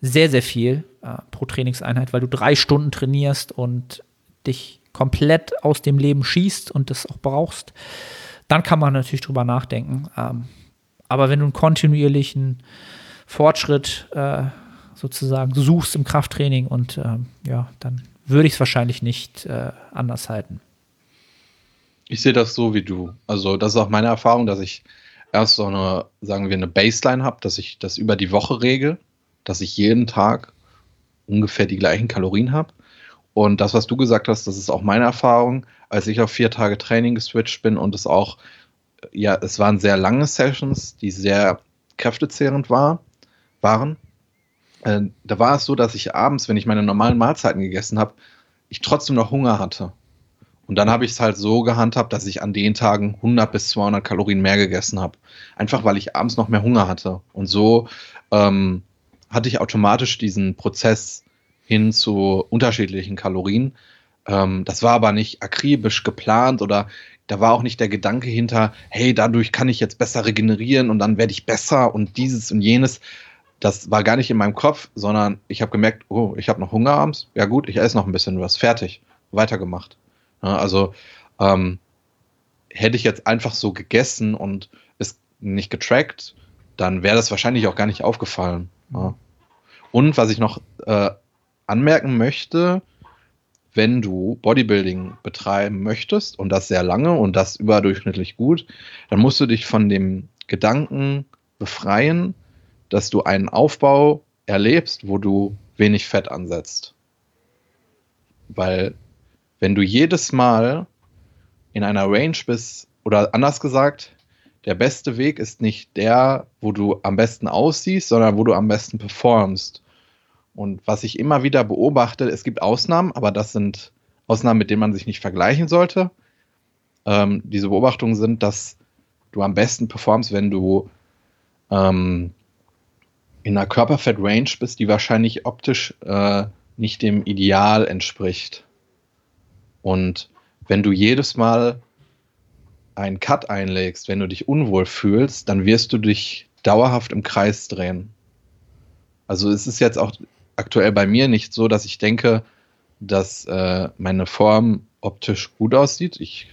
sehr, sehr viel äh, pro Trainingseinheit, weil du drei Stunden trainierst und dich komplett aus dem Leben schießt und das auch brauchst, dann kann man natürlich drüber nachdenken. Ähm, aber wenn du einen kontinuierlichen Fortschritt äh, sozusagen suchst im Krafttraining und äh, ja, dann würde ich es wahrscheinlich nicht äh, anders halten. Ich sehe das so wie du. Also, das ist auch meine Erfahrung, dass ich erst so eine, sagen wir, eine Baseline habe, dass ich das über die Woche regel, dass ich jeden Tag ungefähr die gleichen Kalorien habe. Und das, was du gesagt hast, das ist auch meine Erfahrung, als ich auf vier Tage Training geswitcht bin und es auch, ja, es waren sehr lange Sessions, die sehr kräftezehrend war, waren. Äh, da war es so, dass ich abends, wenn ich meine normalen Mahlzeiten gegessen habe, ich trotzdem noch Hunger hatte. Und dann habe ich es halt so gehandhabt, dass ich an den Tagen 100 bis 200 Kalorien mehr gegessen habe. Einfach weil ich abends noch mehr Hunger hatte. Und so ähm, hatte ich automatisch diesen Prozess hin zu unterschiedlichen Kalorien. Ähm, das war aber nicht akribisch geplant oder da war auch nicht der Gedanke hinter, hey, dadurch kann ich jetzt besser regenerieren und dann werde ich besser und dieses und jenes. Das war gar nicht in meinem Kopf, sondern ich habe gemerkt, oh, ich habe noch Hunger abends. Ja gut, ich esse noch ein bisschen was. Fertig. Weitergemacht. Also ähm, hätte ich jetzt einfach so gegessen und es nicht getrackt, dann wäre das wahrscheinlich auch gar nicht aufgefallen. Ja. Und was ich noch äh, anmerken möchte, wenn du Bodybuilding betreiben möchtest und das sehr lange und das überdurchschnittlich gut, dann musst du dich von dem Gedanken befreien, dass du einen Aufbau erlebst, wo du wenig Fett ansetzt. Weil wenn du jedes Mal in einer Range bist, oder anders gesagt, der beste Weg ist nicht der, wo du am besten aussiehst, sondern wo du am besten performst. Und was ich immer wieder beobachte, es gibt Ausnahmen, aber das sind Ausnahmen, mit denen man sich nicht vergleichen sollte. Ähm, diese Beobachtungen sind, dass du am besten performst, wenn du ähm, in einer Körperfett-Range bist, die wahrscheinlich optisch äh, nicht dem Ideal entspricht. Und wenn du jedes Mal einen Cut einlegst, wenn du dich unwohl fühlst, dann wirst du dich dauerhaft im Kreis drehen. Also es ist jetzt auch aktuell bei mir nicht so, dass ich denke, dass äh, meine Form optisch gut aussieht. Ich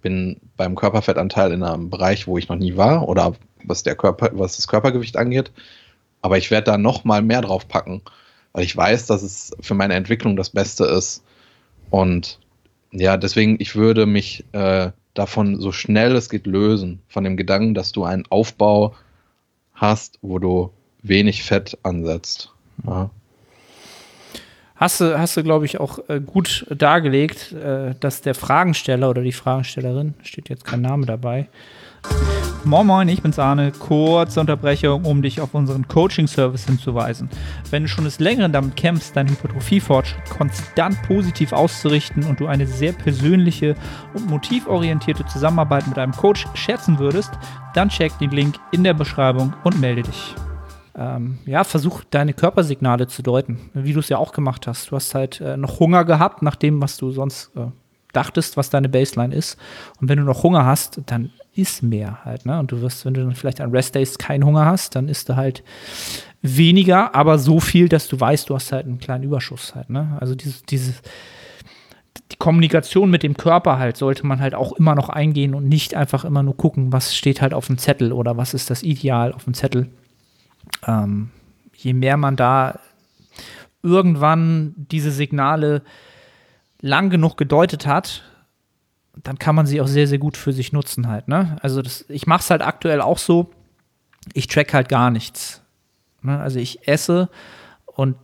bin beim Körperfettanteil in einem Bereich, wo ich noch nie war oder was der Körper, was das Körpergewicht angeht. Aber ich werde da noch mal mehr drauf packen, weil ich weiß, dass es für meine Entwicklung das Beste ist. Und ja, deswegen, ich würde mich äh, davon so schnell es geht lösen, von dem Gedanken, dass du einen Aufbau hast, wo du wenig Fett ansetzt. Ja. Hast du, hast du glaube ich, auch äh, gut dargelegt, äh, dass der Fragensteller oder die Fragenstellerin, steht jetzt kein Name dabei, Moin Moin, ich bin's Arne. Kurze Unterbrechung, um dich auf unseren Coaching-Service hinzuweisen. Wenn du schon des Längeren damit kämpfst, deinen Hypertrophie-Fortschritt konstant positiv auszurichten und du eine sehr persönliche und motivorientierte Zusammenarbeit mit einem Coach schätzen würdest, dann check den Link in der Beschreibung und melde dich. Ähm, ja, versuch deine Körpersignale zu deuten, wie du es ja auch gemacht hast. Du hast halt äh, noch Hunger gehabt, nach dem, was du sonst äh, dachtest, was deine Baseline ist. Und wenn du noch Hunger hast, dann isst mehr halt, ne? Und du wirst, wenn du dann vielleicht an Rest-Days keinen Hunger hast, dann isst du halt weniger, aber so viel, dass du weißt, du hast halt einen kleinen Überschuss halt, ne? Also dieses, dieses, die Kommunikation mit dem Körper halt sollte man halt auch immer noch eingehen und nicht einfach immer nur gucken, was steht halt auf dem Zettel oder was ist das Ideal auf dem Zettel. Ähm, je mehr man da irgendwann diese Signale lang genug gedeutet hat, dann kann man sie auch sehr, sehr gut für sich nutzen halt. Ne? Also das, ich mache es halt aktuell auch so, ich track halt gar nichts. Ne? Also ich esse und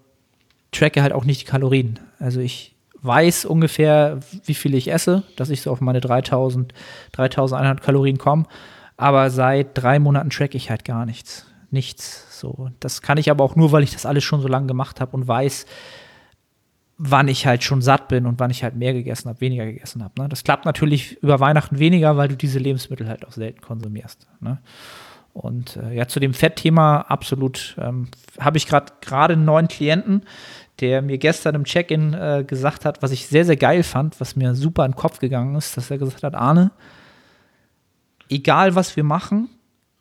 tracke halt auch nicht die Kalorien. Also ich weiß ungefähr, wie viel ich esse, dass ich so auf meine 3000, 3100 Kalorien komme. Aber seit drei Monaten track ich halt gar nichts. Nichts. So. Das kann ich aber auch nur, weil ich das alles schon so lange gemacht habe und weiß, wann ich halt schon satt bin und wann ich halt mehr gegessen habe, weniger gegessen habe. Ne? Das klappt natürlich über Weihnachten weniger, weil du diese Lebensmittel halt auch selten konsumierst. Ne? Und äh, ja, zu dem Fettthema absolut ähm, habe ich gerade gerade einen neuen Klienten, der mir gestern im Check-in äh, gesagt hat, was ich sehr, sehr geil fand, was mir super in den Kopf gegangen ist, dass er gesagt hat, Arne, egal was wir machen,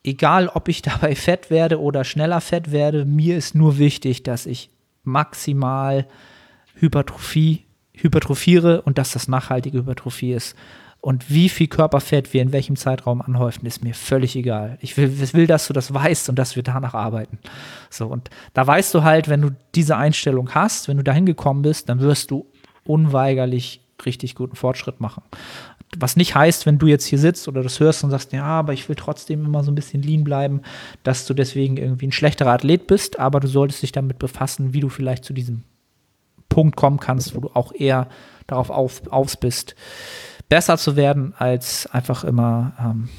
egal ob ich dabei fett werde oder schneller fett werde, mir ist nur wichtig, dass ich maximal Hypertrophie, hypertrophiere und dass das nachhaltige Hypertrophie ist. Und wie viel Körperfett wir in welchem Zeitraum anhäufen, ist mir völlig egal. Ich will, will, dass du das weißt und dass wir danach arbeiten. So, und da weißt du halt, wenn du diese Einstellung hast, wenn du dahin gekommen bist, dann wirst du unweigerlich richtig guten Fortschritt machen. Was nicht heißt, wenn du jetzt hier sitzt oder das hörst und sagst, ja, aber ich will trotzdem immer so ein bisschen lean bleiben, dass du deswegen irgendwie ein schlechterer Athlet bist, aber du solltest dich damit befassen, wie du vielleicht zu diesem Punkt kommen kannst, wo du auch eher darauf auf, auf bist, besser zu werden, als einfach immer ähm,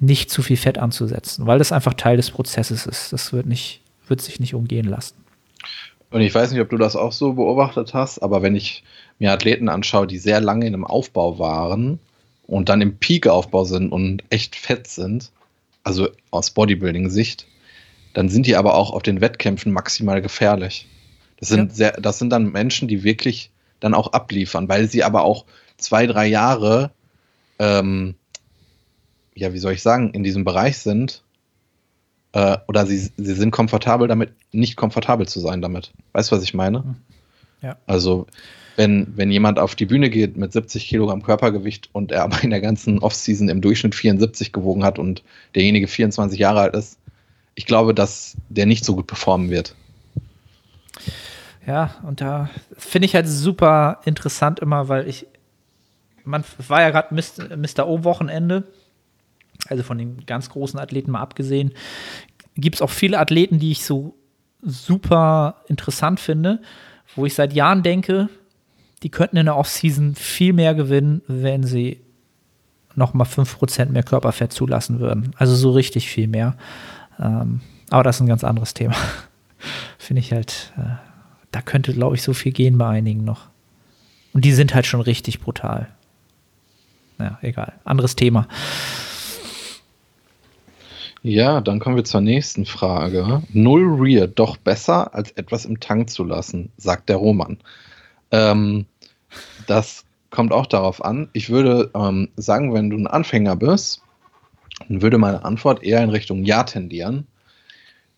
nicht zu viel Fett anzusetzen, weil das einfach Teil des Prozesses ist. Das wird, nicht, wird sich nicht umgehen lassen. Und ich weiß nicht, ob du das auch so beobachtet hast, aber wenn ich mir Athleten anschaue, die sehr lange in einem Aufbau waren und dann im Peak-Aufbau sind und echt fett sind, also aus Bodybuilding-Sicht, dann sind die aber auch auf den Wettkämpfen maximal gefährlich. Das sind, ja. sehr, das sind dann Menschen, die wirklich dann auch abliefern, weil sie aber auch zwei, drei Jahre, ähm, ja, wie soll ich sagen, in diesem Bereich sind, äh, oder sie, sie sind komfortabel damit, nicht komfortabel zu sein damit. Weißt du, was ich meine? Hm. Ja. Also, wenn, wenn jemand auf die Bühne geht mit 70 Kilogramm Körpergewicht und er aber in der ganzen Offseason im Durchschnitt 74 gewogen hat und derjenige 24 Jahre alt ist, ich glaube, dass der nicht so gut performen wird. Ja, und da finde ich halt super interessant immer, weil ich, man war ja gerade Mr. O-Wochenende, also von den ganz großen Athleten mal abgesehen, gibt es auch viele Athleten, die ich so super interessant finde, wo ich seit Jahren denke, die könnten in der Offseason viel mehr gewinnen, wenn sie noch mal 5% mehr Körperfett zulassen würden. Also so richtig viel mehr. Ähm, aber das ist ein ganz anderes Thema. finde ich halt äh, da könnte, glaube ich, so viel gehen bei einigen noch. Und die sind halt schon richtig brutal. Ja, egal. Anderes Thema. Ja, dann kommen wir zur nächsten Frage. Null Rear doch besser, als etwas im Tank zu lassen, sagt der Roman. Ähm, das kommt auch darauf an. Ich würde ähm, sagen, wenn du ein Anfänger bist, dann würde meine Antwort eher in Richtung Ja tendieren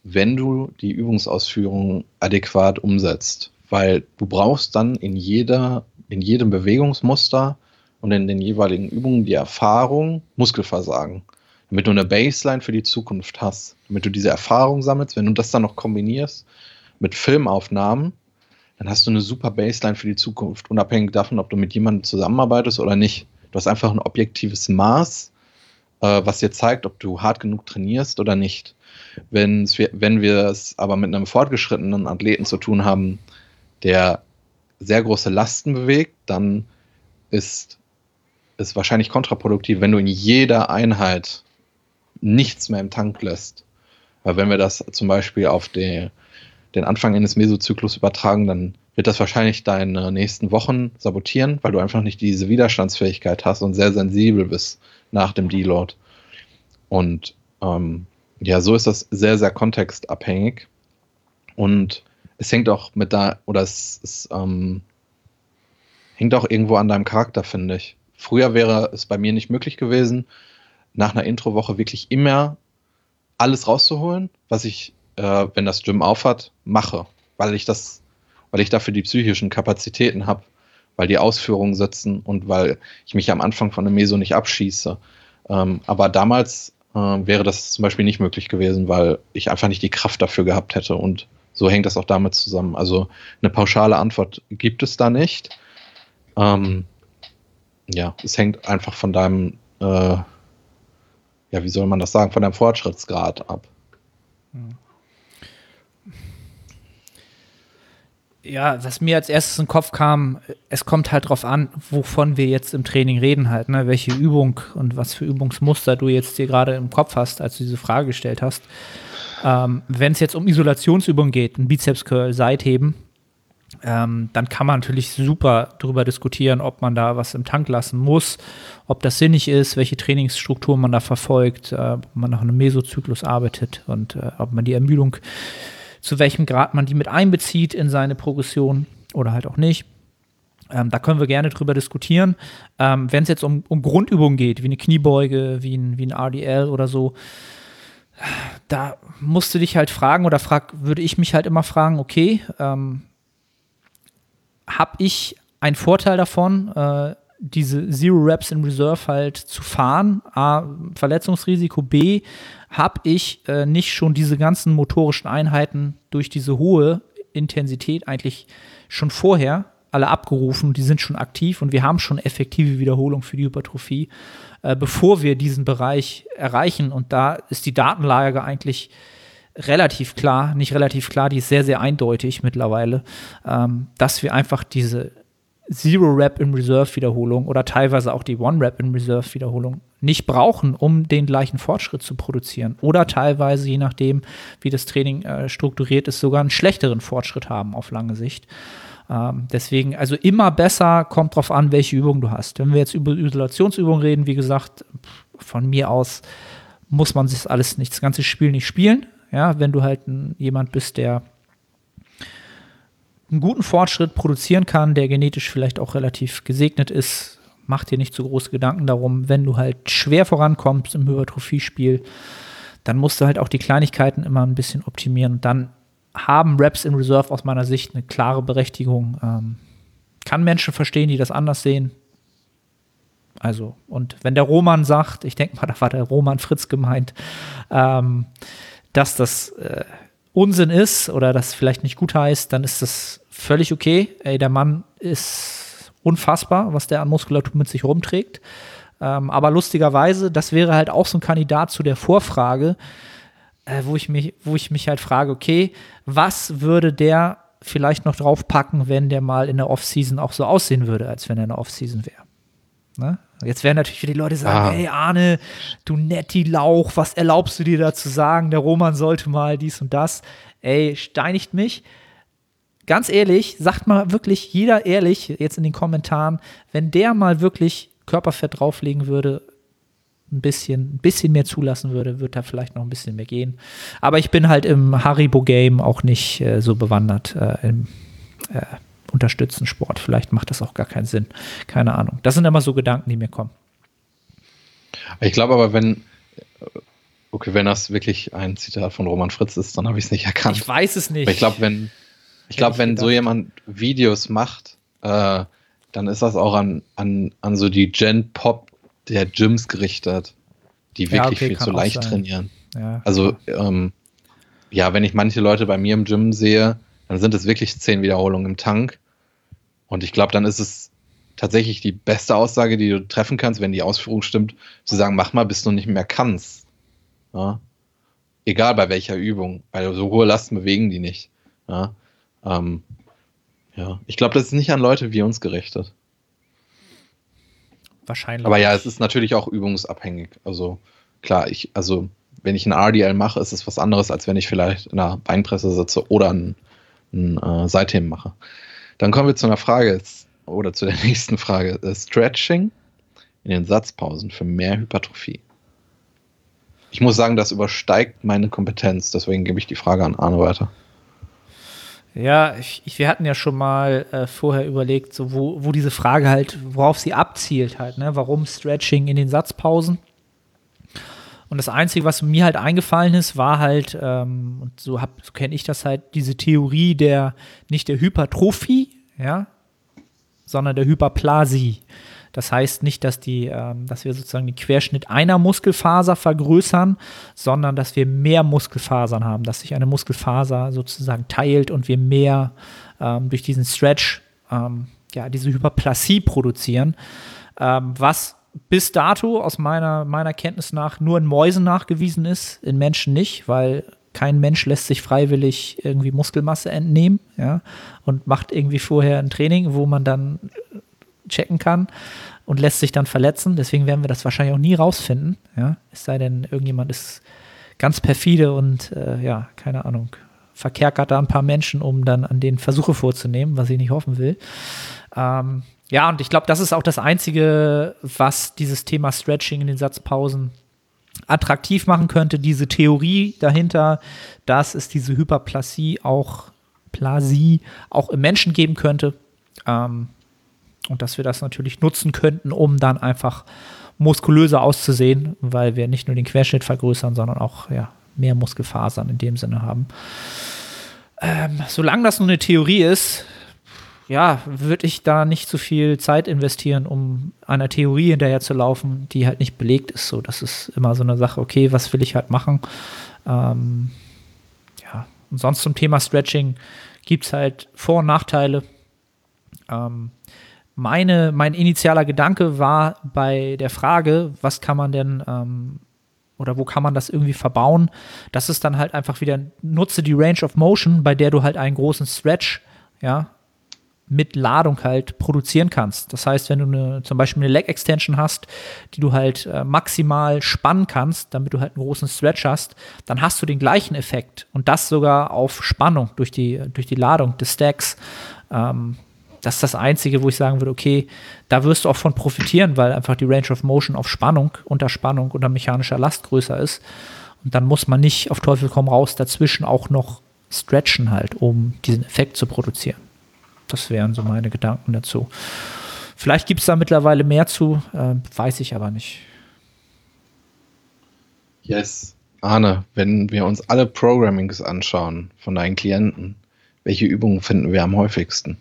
wenn du die Übungsausführung adäquat umsetzt. Weil du brauchst dann in jeder, in jedem Bewegungsmuster und in den jeweiligen Übungen die Erfahrung, Muskelversagen, damit du eine Baseline für die Zukunft hast, damit du diese Erfahrung sammelst, wenn du das dann noch kombinierst mit Filmaufnahmen, dann hast du eine super Baseline für die Zukunft, unabhängig davon, ob du mit jemandem zusammenarbeitest oder nicht. Du hast einfach ein objektives Maß, äh, was dir zeigt, ob du hart genug trainierst oder nicht. Wenn wir es aber mit einem fortgeschrittenen Athleten zu tun haben, der sehr große Lasten bewegt, dann ist es wahrscheinlich kontraproduktiv, wenn du in jeder Einheit nichts mehr im Tank lässt. Weil wenn wir das zum Beispiel auf die, den Anfang eines Mesozyklus übertragen, dann wird das wahrscheinlich deine nächsten Wochen sabotieren, weil du einfach nicht diese Widerstandsfähigkeit hast und sehr sensibel bist nach dem Deload. Und ähm, ja, so ist das sehr, sehr kontextabhängig. Und es hängt auch mit da, oder es, es ähm, hängt auch irgendwo an deinem Charakter, finde ich. Früher wäre es bei mir nicht möglich gewesen, nach einer Introwoche wirklich immer alles rauszuholen, was ich, äh, wenn das Gym aufhat, mache, weil ich das, weil ich dafür die psychischen Kapazitäten habe, weil die Ausführungen sitzen und weil ich mich am Anfang von der Meso nicht abschieße. Ähm, aber damals äh, wäre das zum Beispiel nicht möglich gewesen, weil ich einfach nicht die Kraft dafür gehabt hätte und so hängt das auch damit zusammen. Also eine pauschale Antwort gibt es da nicht. Ähm, ja, es hängt einfach von deinem, äh, ja, wie soll man das sagen, von deinem Fortschrittsgrad ab. Ja, was mir als erstes in den Kopf kam, es kommt halt drauf an, wovon wir jetzt im Training reden halt, ne? welche Übung und was für Übungsmuster du jetzt dir gerade im Kopf hast, als du diese Frage gestellt hast. Ähm, Wenn es jetzt um Isolationsübungen geht, ein Bizeps-Curl, Seitheben, ähm, dann kann man natürlich super darüber diskutieren, ob man da was im Tank lassen muss, ob das sinnig ist, welche Trainingsstruktur man da verfolgt, äh, ob man nach einem Mesozyklus arbeitet und äh, ob man die Ermüdung, zu welchem Grad man die mit einbezieht in seine Progression oder halt auch nicht. Ähm, da können wir gerne drüber diskutieren. Ähm, Wenn es jetzt um, um Grundübungen geht, wie eine Kniebeuge, wie ein, wie ein RDL oder so, da musst du dich halt fragen oder frag, würde ich mich halt immer fragen, okay, ähm, habe ich einen Vorteil davon, äh, diese Zero Reps in Reserve halt zu fahren? A, Verletzungsrisiko, B, habe ich äh, nicht schon diese ganzen motorischen Einheiten durch diese hohe Intensität eigentlich schon vorher alle abgerufen, die sind schon aktiv und wir haben schon effektive Wiederholung für die Hypertrophie, äh, bevor wir diesen Bereich erreichen. Und da ist die Datenlage eigentlich relativ klar, nicht relativ klar, die ist sehr, sehr eindeutig mittlerweile, ähm, dass wir einfach diese Zero Rep in Reserve Wiederholung oder teilweise auch die One Rep in Reserve Wiederholung nicht brauchen, um den gleichen Fortschritt zu produzieren. Oder teilweise, je nachdem, wie das Training äh, strukturiert ist, sogar einen schlechteren Fortschritt haben auf lange Sicht. Ähm, deswegen, also immer besser, kommt drauf an, welche Übung du hast. Wenn wir jetzt über Isolationsübungen reden, wie gesagt, von mir aus muss man sich alles nicht, das ganze Spiel nicht spielen. Ja, wenn du halt jemand bist, der einen guten Fortschritt produzieren kann, der genetisch vielleicht auch relativ gesegnet ist, mach dir nicht so große Gedanken darum. Wenn du halt schwer vorankommst im Hypertrophie-Spiel, dann musst du halt auch die Kleinigkeiten immer ein bisschen optimieren. Dann haben Raps in Reserve aus meiner Sicht eine klare Berechtigung. Ähm, kann Menschen verstehen, die das anders sehen. Also, und wenn der Roman sagt, ich denke mal, da war der Roman Fritz gemeint, ähm, dass das äh, Unsinn ist oder das vielleicht nicht gut heißt, dann ist das völlig okay. Ey, der Mann ist unfassbar, was der an Muskulatur mit sich rumträgt. Ähm, aber lustigerweise, das wäre halt auch so ein Kandidat zu der Vorfrage, äh, wo, ich mich, wo ich mich halt frage, okay, was würde der vielleicht noch draufpacken, wenn der mal in der Offseason auch so aussehen würde, als wenn er in der Offseason wäre? Ne? Jetzt werden natürlich viele Leute sagen, ah. hey Arne, du netti Lauch, was erlaubst du dir da zu sagen? Der Roman sollte mal dies und das. Ey, steinigt mich. Ganz ehrlich, sagt mal wirklich jeder ehrlich jetzt in den Kommentaren, wenn der mal wirklich Körperfett drauflegen würde, ein bisschen, ein bisschen mehr zulassen würde, wird da vielleicht noch ein bisschen mehr gehen. Aber ich bin halt im Haribo-Game auch nicht äh, so bewandert äh, im äh, unterstützen Sport. Vielleicht macht das auch gar keinen Sinn. Keine Ahnung. Das sind immer so Gedanken, die mir kommen. Ich glaube aber, wenn, okay, wenn das wirklich ein Zitat von Roman Fritz ist, dann habe ich es nicht erkannt. Ich weiß es nicht. Aber ich glaube, wenn, ich glaube, wenn so jemand Videos macht, äh, dann ist das auch an, an, an so die Gen-Pop der Gyms gerichtet, die wirklich ja, okay, viel zu leicht sein. trainieren. Ja, also, ähm, ja, wenn ich manche Leute bei mir im Gym sehe, dann sind es wirklich zehn Wiederholungen im Tank. Und ich glaube, dann ist es tatsächlich die beste Aussage, die du treffen kannst, wenn die Ausführung stimmt, zu sagen, mach mal, bis du nicht mehr kannst. Ja? Egal bei welcher Übung, weil so hohe Lasten bewegen die nicht. Ja, ähm, ja. ich glaube, das ist nicht an Leute wie uns gerichtet. Wahrscheinlich. Aber ja, es ist natürlich auch übungsabhängig. Also klar, ich, also wenn ich ein RDL mache, ist es was anderes, als wenn ich vielleicht in einer Beinpresse sitze oder ein, ein äh, Seitheben mache. Dann kommen wir zu einer Frage oder zu der nächsten Frage. Äh, Stretching in den Satzpausen für mehr Hypertrophie. Ich muss sagen, das übersteigt meine Kompetenz, deswegen gebe ich die Frage an Arne weiter. Ja, ich, wir hatten ja schon mal äh, vorher überlegt, so wo, wo diese Frage halt, worauf sie abzielt halt, ne? Warum Stretching in den Satzpausen? Und das Einzige, was mir halt eingefallen ist, war halt, ähm, und so, hab, so kenne ich das halt, diese Theorie der, nicht der Hypertrophie, ja, sondern der Hyperplasie. Das heißt nicht, dass, die, ähm, dass wir sozusagen den Querschnitt einer Muskelfaser vergrößern, sondern dass wir mehr Muskelfasern haben, dass sich eine Muskelfaser sozusagen teilt und wir mehr ähm, durch diesen Stretch ähm, ja, diese Hyperplasie produzieren, ähm, was bis dato aus meiner, meiner Kenntnis nach nur in Mäusen nachgewiesen ist, in Menschen nicht, weil kein Mensch lässt sich freiwillig irgendwie Muskelmasse entnehmen, ja, und macht irgendwie vorher ein Training, wo man dann checken kann und lässt sich dann verletzen. Deswegen werden wir das wahrscheinlich auch nie rausfinden. Ja? Es sei denn, irgendjemand ist ganz perfide und äh, ja, keine Ahnung, verkerkert da ein paar Menschen, um dann an denen Versuche vorzunehmen, was ich nicht hoffen will. Ähm, ja, und ich glaube, das ist auch das Einzige, was dieses Thema Stretching in den Satzpausen attraktiv machen könnte. Diese Theorie dahinter, dass es diese Hyperplasie auch, Plasie auch im Menschen geben könnte. Ähm, und dass wir das natürlich nutzen könnten, um dann einfach muskulöser auszusehen, weil wir nicht nur den Querschnitt vergrößern, sondern auch ja, mehr Muskelfasern in dem Sinne haben. Ähm, solange das nur eine Theorie ist, ja, würde ich da nicht so viel Zeit investieren, um einer Theorie hinterher zu laufen, die halt nicht belegt ist. So, das ist immer so eine Sache, okay, was will ich halt machen? Ähm, ja, und sonst zum Thema Stretching gibt es halt Vor- und Nachteile. Ähm, meine, mein initialer Gedanke war bei der Frage, was kann man denn ähm, oder wo kann man das irgendwie verbauen, das ist dann halt einfach wieder, nutze die Range of Motion, bei der du halt einen großen Stretch, ja, mit Ladung halt produzieren kannst. Das heißt, wenn du eine, zum Beispiel eine Leg Extension hast, die du halt äh, maximal spannen kannst, damit du halt einen großen Stretch hast, dann hast du den gleichen Effekt und das sogar auf Spannung durch die, durch die Ladung des Stacks. Ähm, das ist das Einzige, wo ich sagen würde, okay, da wirst du auch von profitieren, weil einfach die Range of Motion auf Spannung, unter Spannung, unter mechanischer Last größer ist. Und dann muss man nicht auf Teufel komm raus dazwischen auch noch stretchen halt, um diesen Effekt zu produzieren. Das wären so meine Gedanken dazu. Vielleicht gibt es da mittlerweile mehr zu, äh, weiß ich aber nicht. Yes. Arne, wenn wir uns alle Programmings anschauen von deinen Klienten, welche Übungen finden wir am häufigsten?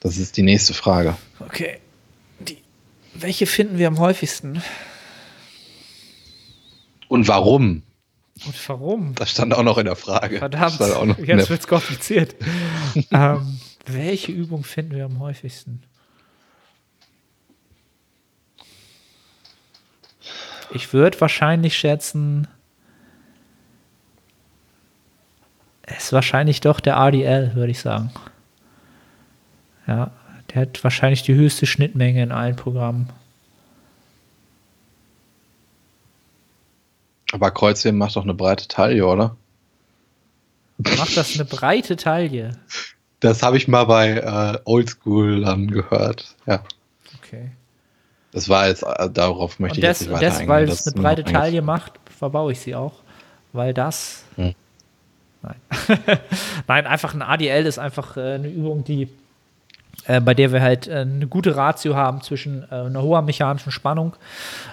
Das ist die nächste Frage. Okay. Die, welche finden wir am häufigsten? Und warum? Und warum? Das stand auch noch in der Frage. Verdammt, jetzt wird es kompliziert. ähm, welche Übung finden wir am häufigsten? Ich würde wahrscheinlich schätzen, es ist wahrscheinlich doch der RDL, würde ich sagen. Ja, der hat wahrscheinlich die höchste Schnittmenge in allen Programmen. Aber Kreuzheben macht doch eine breite Taille, oder? Macht das eine breite Taille? Das habe ich mal bei äh, Oldschool gehört. Ja. Okay. Das war jetzt, äh, darauf möchte und ich das, jetzt nicht weiter das, eingehen. Weil es eine breite Taille macht, verbaue ich sie auch. Weil das. Hm. Nein. Nein, einfach ein ADL ist einfach äh, eine Übung, die äh, bei der wir halt äh, eine gute Ratio haben zwischen äh, einer hohen mechanischen Spannung,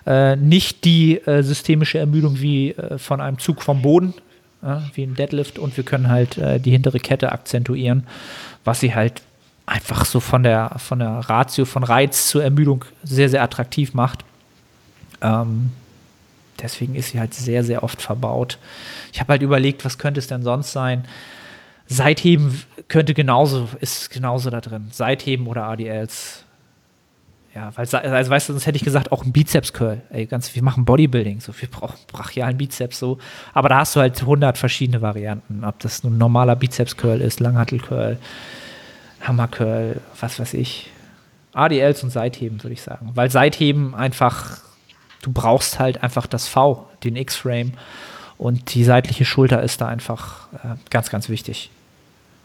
äh, nicht die äh, systemische Ermüdung wie äh, von einem Zug vom Boden, wie im Deadlift, und wir können halt die hintere Kette akzentuieren, was sie halt einfach so von der, von der Ratio von Reiz zur Ermüdung sehr, sehr attraktiv macht. Ähm, deswegen ist sie halt sehr, sehr oft verbaut. Ich habe halt überlegt, was könnte es denn sonst sein? Seitheben könnte genauso, ist genauso da drin. Seitheben oder ADLs. Ja, weil, also weißt du, sonst hätte ich gesagt, auch ein Bizeps-Curl. Ey, ganz, wir machen Bodybuilding, so, wir brauchen brachialen Bizeps, so. Aber da hast du halt 100 verschiedene Varianten. Ob das ein normaler Bizeps-Curl ist, Langhantel-Curl, Hammer-Curl, was weiß ich. ADLs und Seitheben, würde ich sagen. Weil Seitheben einfach, du brauchst halt einfach das V, den X-Frame. Und die seitliche Schulter ist da einfach äh, ganz, ganz wichtig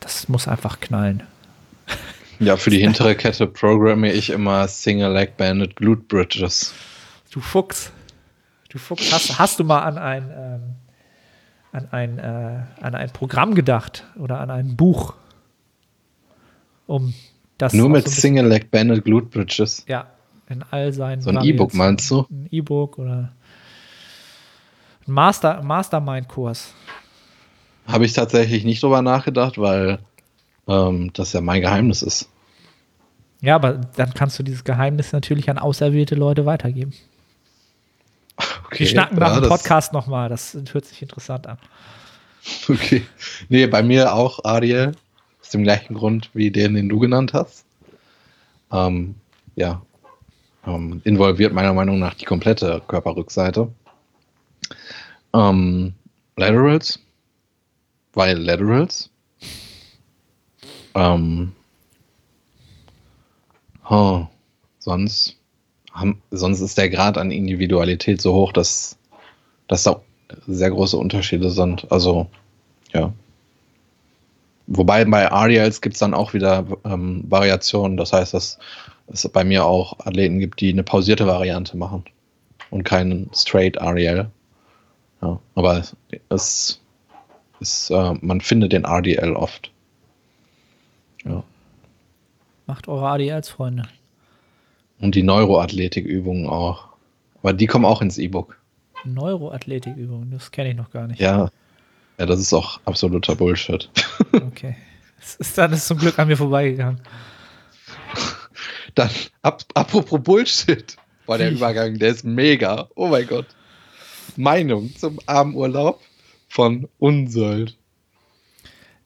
das muss einfach knallen. Ja, für die hintere Kette programme ich immer Single Leg Banded Glute Bridges. Du Fuchs. Du Fuchs. Hast, hast du mal an ein, ähm, an, ein, äh, an ein Programm gedacht oder an ein Buch? Um das Nur mit so Single Leg Banded Glute Bridges? Ja, in all seinen. So ein E-Book meinst du? Ein E-Book oder. Master, Mastermind-Kurs. Habe ich tatsächlich nicht drüber nachgedacht, weil ähm, das ja mein Geheimnis ist. Ja, aber dann kannst du dieses Geheimnis natürlich an auserwählte Leute weitergeben. Okay, Wir schnacken nach ja, dem Podcast nochmal. Das hört sich interessant an. Okay. Nee, bei mir auch Ariel. Aus dem gleichen Grund wie den, den du genannt hast. Ähm, ja. Ähm, involviert meiner Meinung nach die komplette Körperrückseite. Ähm, Laterals. Weil Laterals. Ähm, oh, sonst, haben, sonst ist der Grad an Individualität so hoch, dass, dass da sehr große Unterschiede sind. Also, ja. Wobei bei Ariels gibt es dann auch wieder ähm, Variationen. Das heißt, dass es bei mir auch Athleten gibt, die eine pausierte Variante machen und keinen Straight Ariel. Ja, aber es, es ist, äh, man findet den RDL oft. Ja. Macht eure ADLs, Freunde. Und die Neuroathletikübungen auch. Aber die kommen auch ins E-Book. Neuroathletikübungen, das kenne ich noch gar nicht. Ja. Ja, das ist auch absoluter Bullshit. Okay. Das ist dann ist zum Glück an mir vorbeigegangen. Dann, ap apropos Bullshit. Boah, der? Übergang, der ist mega. Oh mein Gott. Meinung zum Armurlaub von Unsold.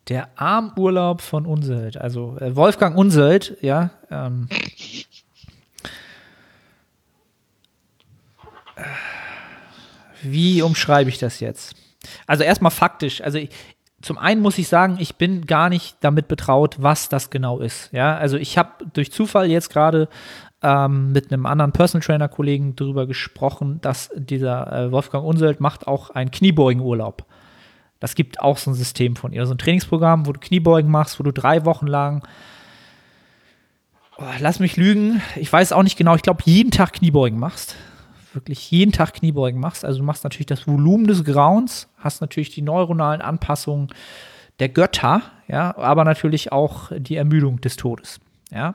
Der Armurlaub von Unseld, also äh, Wolfgang Unseld, ja. Ähm, wie umschreibe ich das jetzt? Also erstmal faktisch, also ich, zum einen muss ich sagen, ich bin gar nicht damit betraut, was das genau ist. Ja, also ich habe durch Zufall jetzt gerade ähm, mit einem anderen Personal Trainer Kollegen darüber gesprochen, dass dieser äh, Wolfgang Unseld macht auch einen Kniebeugenurlaub. Das gibt auch so ein System von ihr, so ein Trainingsprogramm, wo du Kniebeugen machst, wo du drei Wochen lang, oh, lass mich lügen, ich weiß auch nicht genau, ich glaube jeden Tag Kniebeugen machst. Wirklich jeden Tag Kniebeugen machst. Also du machst natürlich das Volumen des Grauens, hast natürlich die neuronalen Anpassungen der Götter, ja, aber natürlich auch die Ermüdung des Todes, ja.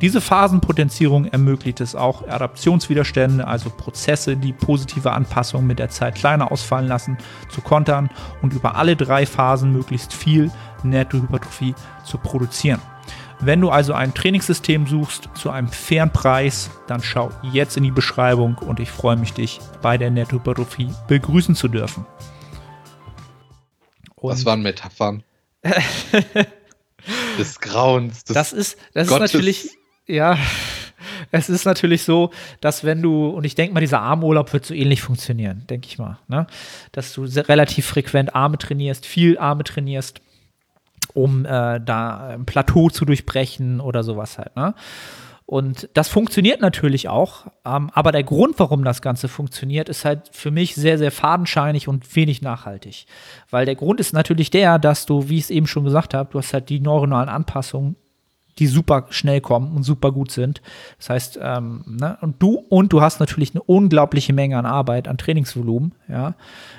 Diese Phasenpotenzierung ermöglicht es auch, Adaptionswiderstände, also Prozesse, die positive Anpassungen mit der Zeit kleiner ausfallen lassen, zu kontern und über alle drei Phasen möglichst viel Nettohypertrophie zu produzieren. Wenn du also ein Trainingssystem suchst zu einem fairen Preis, dann schau jetzt in die Beschreibung und ich freue mich, dich bei der Nettohypertrophie begrüßen zu dürfen. Und Das waren Metaphern. des Grauens. Des das ist, das Gottes. ist natürlich, ja, es ist natürlich so, dass wenn du, und ich denke mal, dieser Armurlaub wird so ähnlich funktionieren, denke ich mal, ne? dass du relativ frequent Arme trainierst, viel Arme trainierst, um äh, da ein Plateau zu durchbrechen oder sowas halt. Ne? Und das funktioniert natürlich auch, ähm, aber der Grund, warum das Ganze funktioniert, ist halt für mich sehr, sehr fadenscheinig und wenig nachhaltig. Weil der Grund ist natürlich der, dass du, wie ich es eben schon gesagt habe, du hast halt die neuronalen Anpassungen, die super schnell kommen und super gut sind. Das heißt, ähm, ne, und du und du hast natürlich eine unglaubliche Menge an Arbeit, an Trainingsvolumen, ja,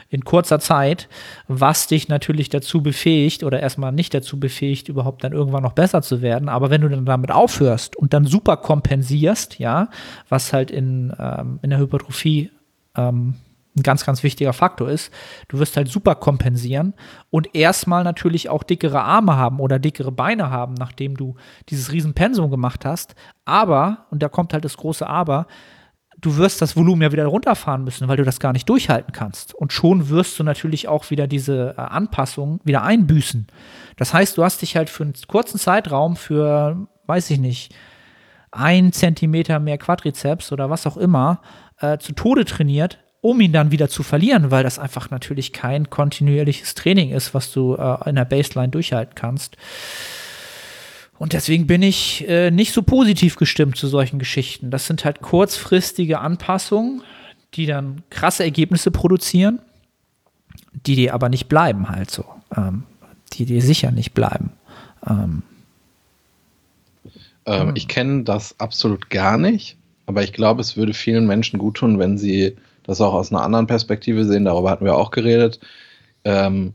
in kurzer Zeit, was dich natürlich dazu befähigt oder erstmal nicht dazu befähigt, überhaupt dann irgendwann noch besser zu werden. Aber wenn du dann damit aufhörst und dann super kompensierst, ja, was halt in, ähm, in der Hypertrophie ähm, ein ganz, ganz wichtiger Faktor ist. Du wirst halt super kompensieren und erstmal natürlich auch dickere Arme haben oder dickere Beine haben, nachdem du dieses Riesenpensum gemacht hast. Aber, und da kommt halt das große Aber, du wirst das Volumen ja wieder runterfahren müssen, weil du das gar nicht durchhalten kannst. Und schon wirst du natürlich auch wieder diese äh, Anpassungen wieder einbüßen. Das heißt, du hast dich halt für einen kurzen Zeitraum für, weiß ich nicht, ein Zentimeter mehr Quadrizeps oder was auch immer äh, zu Tode trainiert, um ihn dann wieder zu verlieren, weil das einfach natürlich kein kontinuierliches Training ist, was du äh, in der Baseline durchhalten kannst. Und deswegen bin ich äh, nicht so positiv gestimmt zu solchen Geschichten. Das sind halt kurzfristige Anpassungen, die dann krasse Ergebnisse produzieren, die dir aber nicht bleiben halt so. Ähm, die dir sicher nicht bleiben. Ähm, ähm, ich kenne das absolut gar nicht, aber ich glaube, es würde vielen Menschen gut tun, wenn sie das auch aus einer anderen Perspektive sehen. Darüber hatten wir auch geredet. Ähm,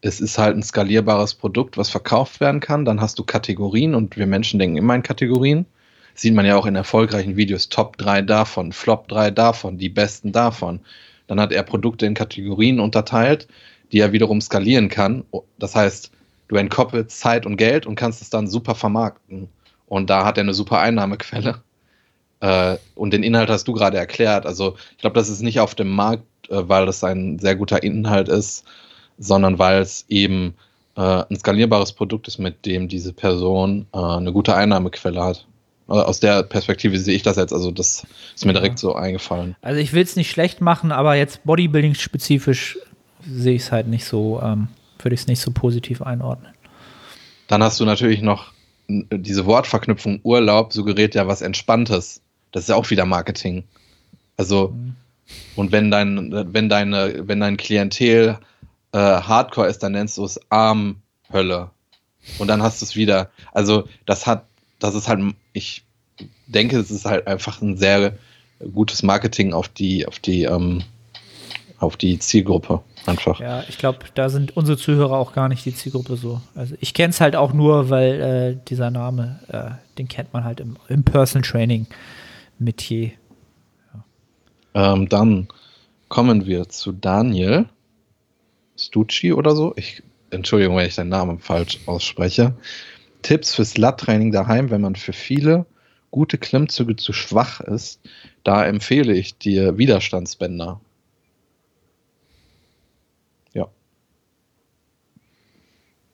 es ist halt ein skalierbares Produkt, was verkauft werden kann. Dann hast du Kategorien und wir Menschen denken immer in Kategorien. Das sieht man ja auch in erfolgreichen Videos. Top 3 davon, Flop 3 davon, die besten davon. Dann hat er Produkte in Kategorien unterteilt, die er wiederum skalieren kann. Das heißt, du entkoppelst Zeit und Geld und kannst es dann super vermarkten. Und da hat er eine super Einnahmequelle. Äh, und den Inhalt hast du gerade erklärt. Also ich glaube, das ist nicht auf dem Markt, äh, weil das ein sehr guter Inhalt ist, sondern weil es eben äh, ein skalierbares Produkt ist, mit dem diese Person äh, eine gute Einnahmequelle hat. Äh, aus der Perspektive sehe ich das jetzt, also das ist mir direkt so eingefallen. Also ich will es nicht schlecht machen, aber jetzt Bodybuilding-spezifisch sehe ich es halt nicht so, ähm, würde ich es nicht so positiv einordnen. Dann hast du natürlich noch diese Wortverknüpfung Urlaub suggeriert ja was Entspanntes. Das ist ja auch wieder Marketing. Also, mhm. und wenn dein, wenn deine, wenn dein Klientel äh, Hardcore ist, dann nennst du es Armhölle. Und dann hast du es wieder. Also, das hat, das ist halt, ich denke, es ist halt einfach ein sehr gutes Marketing auf die, auf die, ähm, auf die Zielgruppe einfach. Ja, ich glaube, da sind unsere Zuhörer auch gar nicht die Zielgruppe so. Also ich kenne es halt auch nur, weil äh, dieser Name, äh, den kennt man halt im, im Personal Training Metier. Ja. Ähm, dann kommen wir zu Daniel. Stucci oder so. Ich, Entschuldigung, wenn ich deinen Namen falsch ausspreche. Tipps fürs Lat-Training daheim, wenn man für viele gute Klimmzüge zu schwach ist. Da empfehle ich dir Widerstandsbänder. Ja.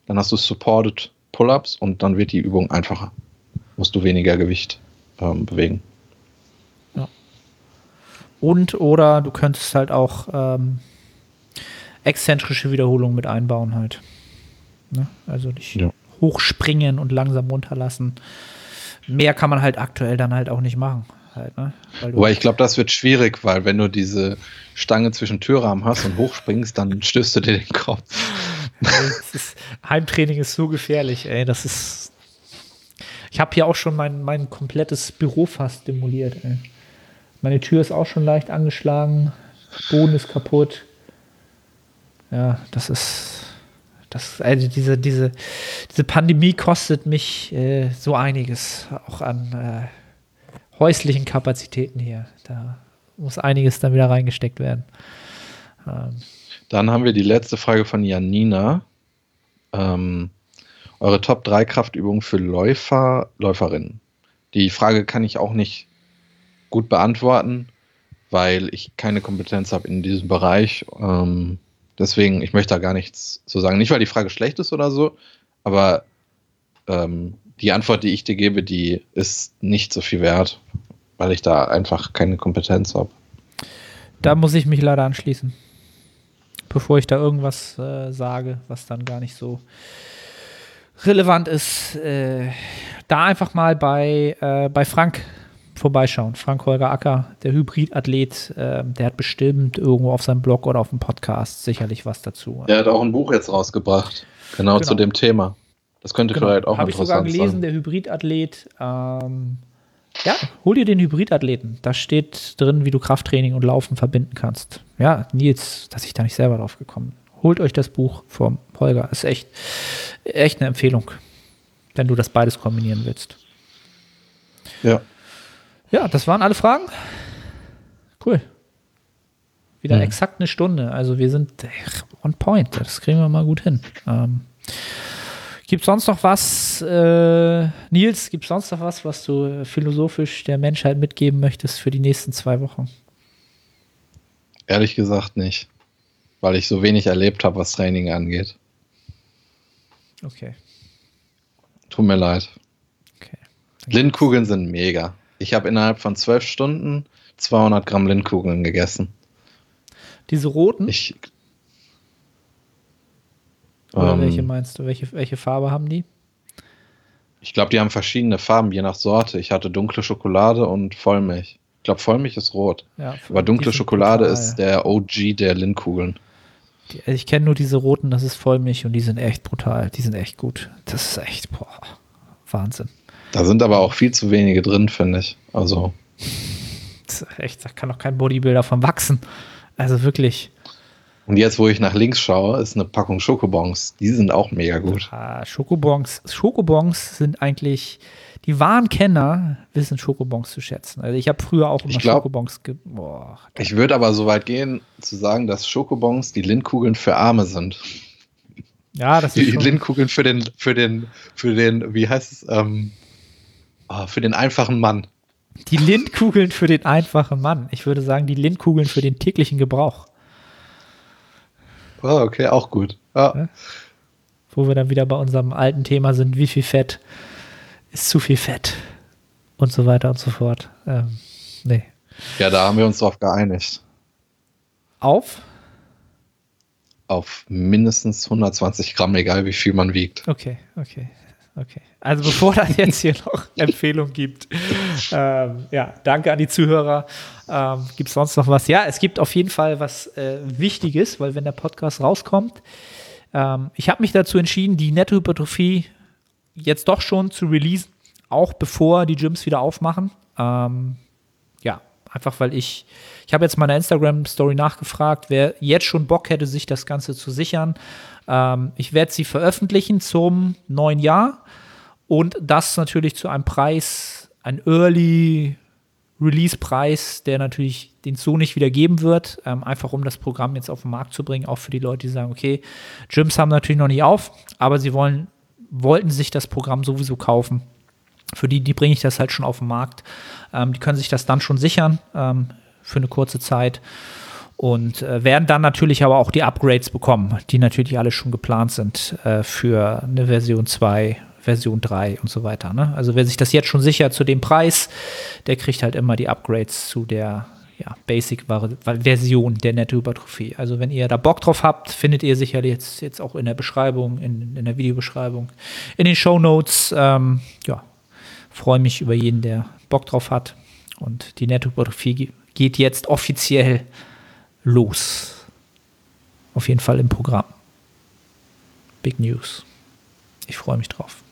Dann hast du Supported Pull-ups und dann wird die Übung einfacher. Musst du weniger Gewicht ähm, bewegen. Und oder du könntest halt auch ähm, exzentrische Wiederholungen mit einbauen halt. Ne? Also nicht ja. hochspringen und langsam runterlassen. Mehr kann man halt aktuell dann halt auch nicht machen. Halt, ne? Aber ich glaube, das wird schwierig, weil wenn du diese Stange zwischen Türrahmen hast und hochspringst, dann stößt du dir den Kopf. ist, Heimtraining ist so gefährlich, ey. Das ist. Ich habe hier auch schon mein, mein komplettes Büro fast demoliert, ey. Meine Tür ist auch schon leicht angeschlagen, Boden ist kaputt. Ja, das ist. Das, also diese, diese, diese Pandemie kostet mich äh, so einiges, auch an äh, häuslichen Kapazitäten hier. Da muss einiges dann wieder reingesteckt werden. Ähm. Dann haben wir die letzte Frage von Janina. Ähm, eure Top 3 Kraftübungen für Läufer, Läuferinnen. Die Frage kann ich auch nicht gut beantworten, weil ich keine Kompetenz habe in diesem Bereich. Ähm, Deswegen, ich möchte da gar nichts zu sagen. Nicht, weil die Frage schlecht ist oder so, aber ähm, die Antwort, die ich dir gebe, die ist nicht so viel wert, weil ich da einfach keine Kompetenz habe. Da muss ich mich leider anschließen. Bevor ich da irgendwas äh, sage, was dann gar nicht so relevant ist, äh, da einfach mal bei, äh, bei Frank vorbeischauen. Frank-Holger Acker, der Hybridathlet, äh, der hat bestimmt irgendwo auf seinem Blog oder auf dem Podcast sicherlich was dazu. Der hat auch ein Buch jetzt rausgebracht, genau, genau. zu dem Thema. Das könnte genau. vielleicht auch Hab interessant sein. Habe ich sogar gelesen, sein. der Hybridathlet. Ähm, ja, hol dir den Hybridathleten. Da steht drin, wie du Krafttraining und Laufen verbinden kannst. Ja, Nils, dass ich da nicht selber drauf gekommen bin. Holt euch das Buch vom Holger. Ist echt, echt eine Empfehlung, wenn du das beides kombinieren willst. Ja. Ja, das waren alle Fragen. Cool. Wieder mhm. exakt eine Stunde. Also wir sind on point. Das kriegen wir mal gut hin. Ähm, gibt es sonst noch was, äh, Nils, gibt es sonst noch was, was du philosophisch der Menschheit mitgeben möchtest für die nächsten zwei Wochen? Ehrlich gesagt nicht. Weil ich so wenig erlebt habe, was Training angeht. Okay. Tut mir leid. Okay. Blindkugeln sind mega. Ich habe innerhalb von zwölf Stunden 200 Gramm Lindkugeln gegessen. Diese roten? Ich, Oder ähm, welche meinst du? Welche, welche Farbe haben die? Ich glaube, die haben verschiedene Farben, je nach Sorte. Ich hatte dunkle Schokolade und Vollmilch. Ich glaube, Vollmilch ist rot. Ja, Aber dunkle Schokolade brutal. ist der OG der Lindkugeln. Die- also Ich kenne nur diese roten, das ist Vollmilch und die sind echt brutal. Die sind echt gut. Das ist echt, boah, Wahnsinn. Da sind aber auch viel zu wenige drin, finde ich. Also, echt, da kann doch kein Bodybuilder von wachsen. Also wirklich. und jetzt, wo ich nach links schaue, ist eine Packung Schokobons. Die sind auch mega gut. Ah, Schokobons, Schokobons sind eigentlich, die wahren Kenner wissen Schokobons zu schätzen. Also ich habe früher auch immer glaub- Schokobons ge boah, Ich würde aber so weit gehen, zu sagen, dass Schokobons die Lindkugeln für Arme sind. Ja, das ist Die Lindkugeln für den, für den, für den, wie heißt es, ähm, ah, für den einfachen Mann. die Lindkugeln für den einfachen Mann. Ich würde sagen, die Lindkugeln für den täglichen Gebrauch. Oh, okay, auch gut. Ja. Wo wir dann wieder bei unserem alten Thema sind, wie viel Fett ist zu viel Fett und so weiter und so fort. Ähm, nee. ja, da haben wir uns drauf geeinigt. Auf? Auf mindestens 120 Gramm, egal wie viel man wiegt. Okay, okay, okay. Also bevor das jetzt hier noch Empfehlungen gibt, ähm, ja, danke an die Zuhörer. Ähm, gibt es sonst noch was? Ja, es gibt auf jeden Fall was äh, Wichtiges, weil wenn der Podcast rauskommt, ähm, ich habe mich dazu entschieden, die Nettohypertrophie jetzt doch schon zu releasen, auch bevor die Gyms wieder aufmachen. Ähm, ja, einfach weil ich, ich habe jetzt meiner Instagram-Story nachgefragt, wer jetzt schon Bock hätte, sich das Ganze zu sichern. Ähm, ich werde sie veröffentlichen zum neuen Jahr und das natürlich zu einem Preis, ein Early Release-Preis, der natürlich den so nicht wieder geben wird, ähm, einfach um das Programm jetzt auf den Markt zu bringen, auch für die Leute, die sagen, okay, Gyms haben natürlich noch nicht auf, aber sie wollen, wollten sich das Programm sowieso kaufen. Für die, die bringe ich das halt schon auf den Markt. Ähm, die können sich das dann schon sichern ähm, für eine kurze Zeit und äh, werden dann natürlich aber auch die Upgrades bekommen, die natürlich alle schon geplant sind äh, für eine Version 2, Version 3 und so weiter. Ne? Also wer sich das jetzt schon sichert zu dem Preis, der kriegt halt immer die Upgrades zu der ja, Basic-Version der Nettohypertrophie. Also wenn ihr da Bock drauf habt, findet ihr sicherlich jetzt, jetzt auch in der Beschreibung, in, in der Videobeschreibung, in den Show Notes. Ähm, ja, freue mich über jeden, der Bock drauf hat. Und die Nettohypertrophie ge- geht jetzt offiziell los. Auf jeden Fall im Programm. Big News. Ich freue mich drauf.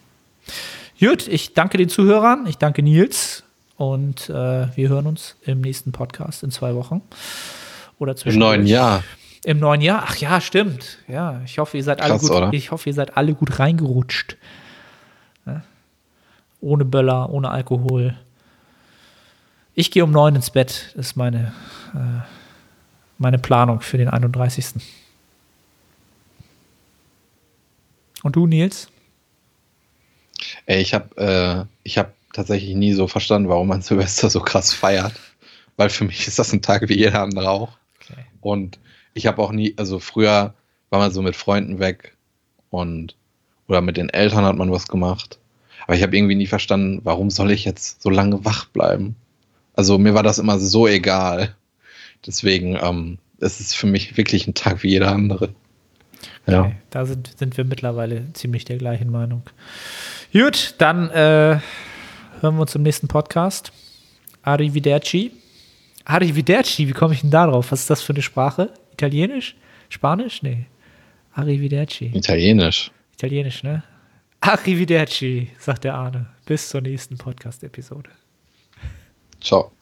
Gut, ich danke den Zuhörern, ich danke Nils und äh, wir hören uns im nächsten Podcast in zwei Wochen. Oder Im zwischen neuen Jahr. Im neuen Jahr? Ach ja, stimmt. Ja, ich hoffe, ihr seid alle Krass, gut. oder? Ich hoffe, ihr seid alle gut reingerutscht. Ja? Ohne Böller, ohne Alkohol. Ich gehe um neun ins Bett. Das ist meine, äh, meine Planung für den 31. Und du, Nils? Ey, ich habe äh, ich hab tatsächlich nie so verstanden, warum man Silvester so krass feiert. Weil für mich ist das ein Tag wie jeder andere auch. Okay. Und ich habe auch nie, also früher war man so mit Freunden weg und oder mit den Eltern hat man was gemacht. Aber ich habe irgendwie nie verstanden, warum soll ich jetzt so lange wach bleiben? Also mir war das immer so egal. Deswegen ähm, es ist für mich wirklich ein Tag wie jeder andere. Ja. Okay, da sind, sind wir mittlerweile ziemlich der gleichen Meinung. Gut, dann äh, hören wir uns im nächsten Podcast. Arrivederci. Arrivederci, wie komme ich denn da drauf? Was ist das für eine Sprache? Italienisch? Spanisch? Nee. Arrivederci. Italienisch. Italienisch, ne? Arrivederci, sagt der Arne. Bis zur nächsten Podcast-Episode. Ciao.